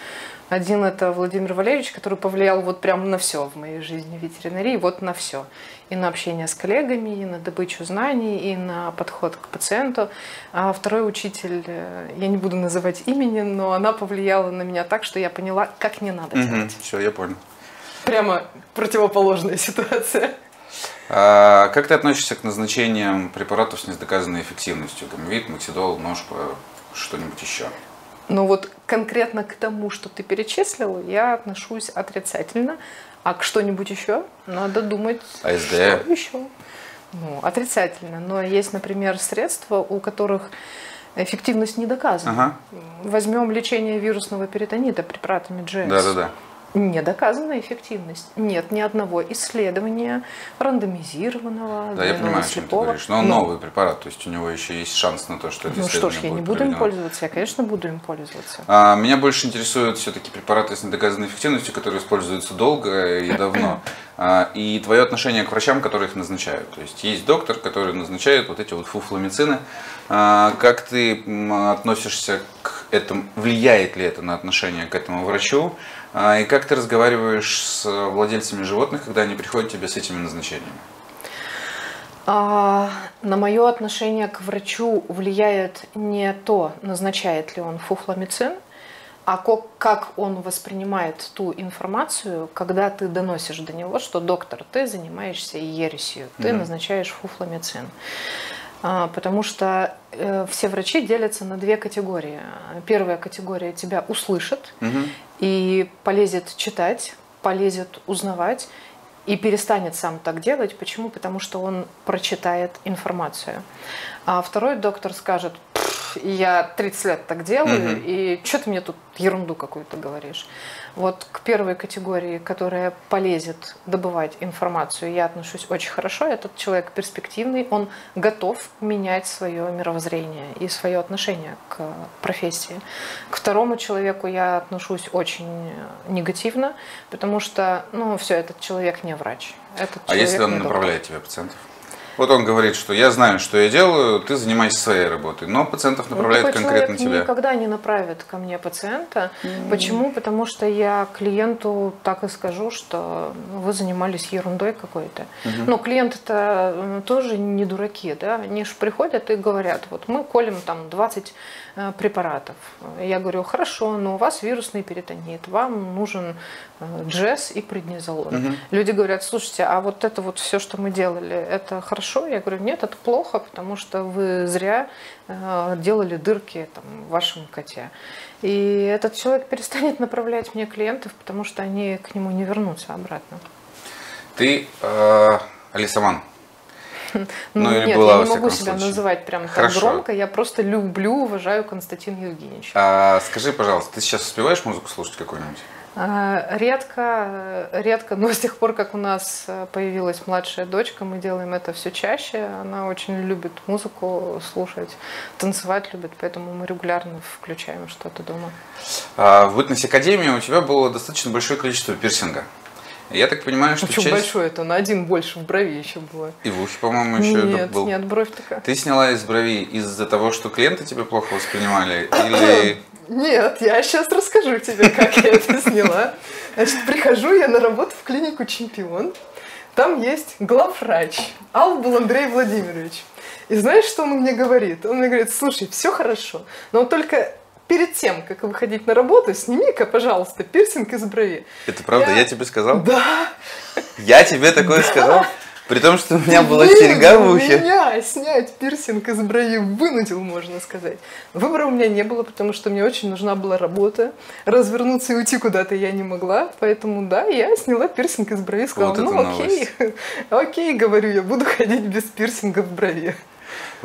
Один это Владимир Валерьевич, который повлиял вот прям на все в моей жизни в ветеринарии, вот на все. И на общение с коллегами, и на добычу знаний, и на подход к пациенту. А второй учитель, э, я не буду называть имени, но она повлияла на меня так, что я поняла, как не надо делать. Все, я понял. Прямо противоположная ситуация. А как ты относишься к назначениям препаратов с недоказанной эффективностью? Гамвит, максидол, ножпа, что-нибудь еще? Но вот конкретно к тому, что ты перечислил, я отношусь отрицательно. А к что-нибудь еще надо думать, АСД? что еще. Ну, отрицательно. Но есть, например, средства, у которых эффективность не доказана. Ага. Возьмем лечение вирусного перитонита препаратами GS. Да-да-да. Не доказана эффективность. Нет ни одного исследования рандомизированного, Да, я понимаю, о чем ты говоришь. Но Но- новый препарат, то есть у него еще есть шанс на то, что это Ну что ж, я не буду им проведено. пользоваться. Я, конечно, буду им пользоваться. А, Меня больше интересуют все-таки препараты с недоказанной эффективностью, которые используются долго и давно. А, И твое отношение к врачам, которые их назначают. То есть есть доктор, который назначает вот эти вот фуфломицины. А, Как ты относишься к этому? Влияет ли это на отношение к этому врачу? А, И как ты разговариваешь с владельцами животных, когда они приходят к тебе с этими назначениями? А, на мое отношение к врачу влияет не то, назначает ли он фуфломицин, а как он воспринимает ту информацию, когда ты доносишь до него, что доктор, ты занимаешься ересью, ты Мгм. назначаешь фуфломицин. А, Потому что э, все врачи делятся на две категории. Первая категория тебя услышит Мгм. и полезет читать, полезет узнавать и перестанет сам так делать. Почему? Потому что он прочитает информацию. А второй доктор скажет, «Пф, я 30 лет так делаю, Мгм. и что ты мне тут ерунду какую-то говоришь? Вот к первой категории, которая полезет добывать информацию, я отношусь очень хорошо. Этот человек перспективный, он готов менять свое мировоззрение и свое отношение к профессии. К второму человеку я отношусь очень негативно, потому что, ну, все, этот человек не врач. Этот А если он направляет тебе пациентов? Вот он говорит, что я знаю, что я делаю, ты занимайся своей работой, но пациентов Ну, направляет такой конкретно тебя. никогда не направит ко мне пациента. Почему? Потому что я клиенту так и скажу, что ну, вы занимались ерундой какой-то. Но клиенты это тоже не дураки, да? Они же приходят и говорят, вот мы колем там 20 э, препаратов. Я говорю, хорошо, но у вас вирусный перитонит, вам нужен э, джесс и преднизолон. Мгм. Люди говорят, слушайте, а вот это вот все, что мы делали, это хорошо? Я говорю, нет, это плохо, потому что вы зря э, делали дырки там, в вашем коте. И этот человек перестанет направлять мне клиентов, потому что они к нему не вернутся обратно. Ты э, Алисаман. Ну, или нет, была, я не могу себя случае. называть прям так громко. Я просто люблю, уважаю Константина Евгеньевича. А, скажи, пожалуйста, ты сейчас успеваешь музыку слушать какую-нибудь? А, редко, редко, но с тех пор, как у нас э, появилась младшая дочка, мы делаем это все чаще. Она очень любит музыку слушать, танцевать любит, поэтому мы регулярно включаем что-то дома. А, в бытность академии у тебя было достаточно большое количество пирсинга. Я так понимаю, что Почему часть... большое? Это на один больше в брови еще было. И в ухе, по-моему, еще Нет, был. нет, бровь такая. Ты сняла из брови из-за того, что клиенты тебя плохо воспринимали? Или Нет, я сейчас расскажу тебе, как я это сняла. Значит, прихожу я на работу в клинику «Чемпион». Там есть главврач. Ал был Андрей Владимирович. И знаешь, что он мне говорит? Он мне говорит, слушай, все хорошо, но только перед тем, как выходить на работу, сними-ка, пожалуйста, пирсинг из брови. это правда, Я- я тебе сказал? Да, Я тебе такое сказал? При том, что у меня была вынудил серьга в ухе. меня снять пирсинг из брови, вынудил, можно сказать. Выбора у меня не было, потому что мне очень нужна была работа. Развернуться и уйти куда-то я не могла, поэтому да, я сняла пирсинг из брови, сказала, Вот ну окей, окей, говорю, я буду ходить без пирсинга в брови.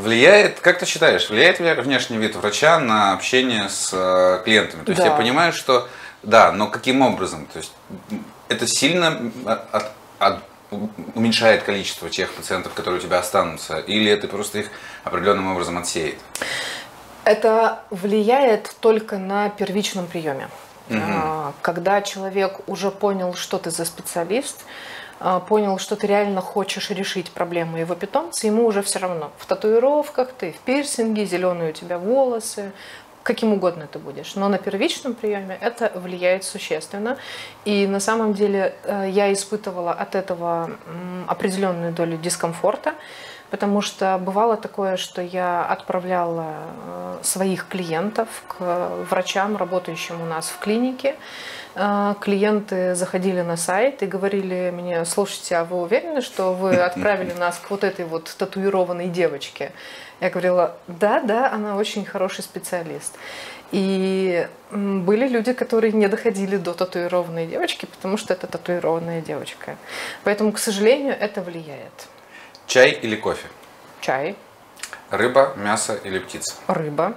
Влияет, как ты считаешь, влияет ли внешний вид врача на общение с э, клиентами? То есть Да. я понимаю, что да, но каким образом? То есть это сильно м, от- от- уменьшает количество тех пациентов, которые у тебя останутся, или это просто их определенным образом отсеет? Это влияет только на первичном приеме. А, Когда человек уже понял, что ты за специалист, понял, что ты реально хочешь решить проблему его питомца, ему уже все равно. В татуировках ты, в пирсинге, зеленые у тебя волосы, каким угодно ты будешь. Но на первичном приеме это влияет существенно. И на самом деле э, я испытывала от этого определенную долю дискомфорта, потому что бывало такое, что я отправляла э, своих клиентов к врачам, работающим у нас в клинике. Э, Клиенты заходили на сайт и говорили мне, слушайте, а вы уверены, что вы отправили нас к вот этой вот татуированной девочке? Я говорила, да, да, она очень хороший специалист. И были люди, которые не доходили до татуированной девочки, потому что это татуированная девочка. Поэтому, к сожалению, это влияет. Чай или кофе? Чай, Рыба, мясо или птица? рыба.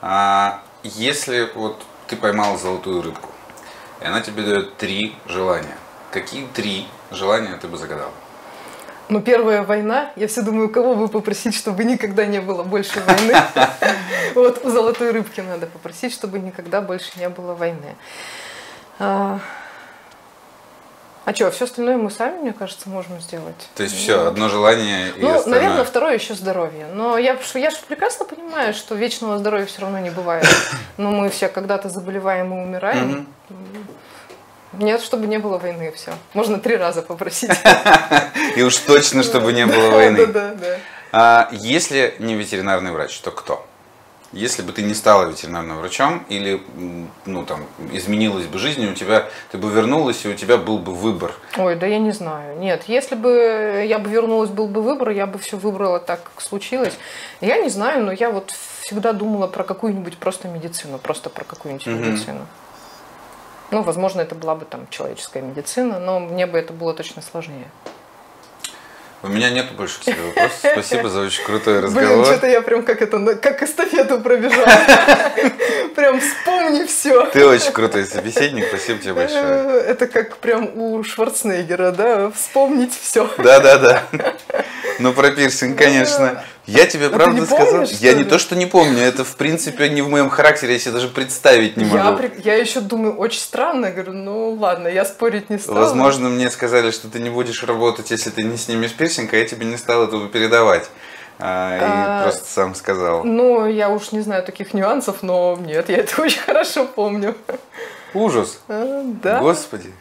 А если вот ты поймал золотую рыбку, и она тебе дает три желания, какие три желания ты бы загадал? Ну, первая война, я все думаю, кого бы попросить, чтобы никогда не было больше войны. Вот у золотой рыбки надо попросить, чтобы никогда больше не было войны. А что, все остальное мы сами, мне кажется, можем сделать. То есть все, одно желание и Ну, остальное. наверное, второе еще здоровье. Но я, я же прекрасно понимаю, что вечного здоровья все равно не бывает. Но мы все когда-то заболеваем и умираем. Нет, чтобы не было войны, все. Можно три раза попросить. И уж точно, чтобы не было войны. Да, да, да. А если не ветеринарный врач, то кто? Если бы ты не стала ветеринарным врачом или ну, там, изменилась бы жизнь, у тебя, ты бы вернулась, и у тебя был бы выбор. Ой, да я не знаю. Нет, если бы я бы вернулась, был бы выбор, я бы все выбрала так, как случилось. Я не знаю, но я вот всегда думала про какую-нибудь просто медицину, просто про какую-нибудь Мгм. медицину. Ну, возможно, это была бы там человеческая медицина, но мне бы это было точно сложнее. У меня нет больше к тебе вопросов. Спасибо за очень крутой Блин, разговор. что-то я прям как это, как эстафету пробежала. Прям вспомни все. Ты очень крутой собеседник, спасибо тебе большое. Это как прям у Шварценеггера, да, вспомнить все. Да-да-да. Ну, про пирсинг, конечно. Я тебе А ты правда не сказал. помнишь, Я не ли? то, что не помню, это в принципе не в моем характере, я себе даже представить не Я, могу. при- я еще думаю, очень странно. Я говорю, ну ладно, я спорить не стала. Возможно, мне сказали, что ты не будешь работать, если ты не снимешь пирсинг, а я тебе не стал этого передавать. А, и А, просто сам сказал. Ну, я уж не знаю таких нюансов, но нет, я это очень хорошо помню. Ужас. А, Да. Господи.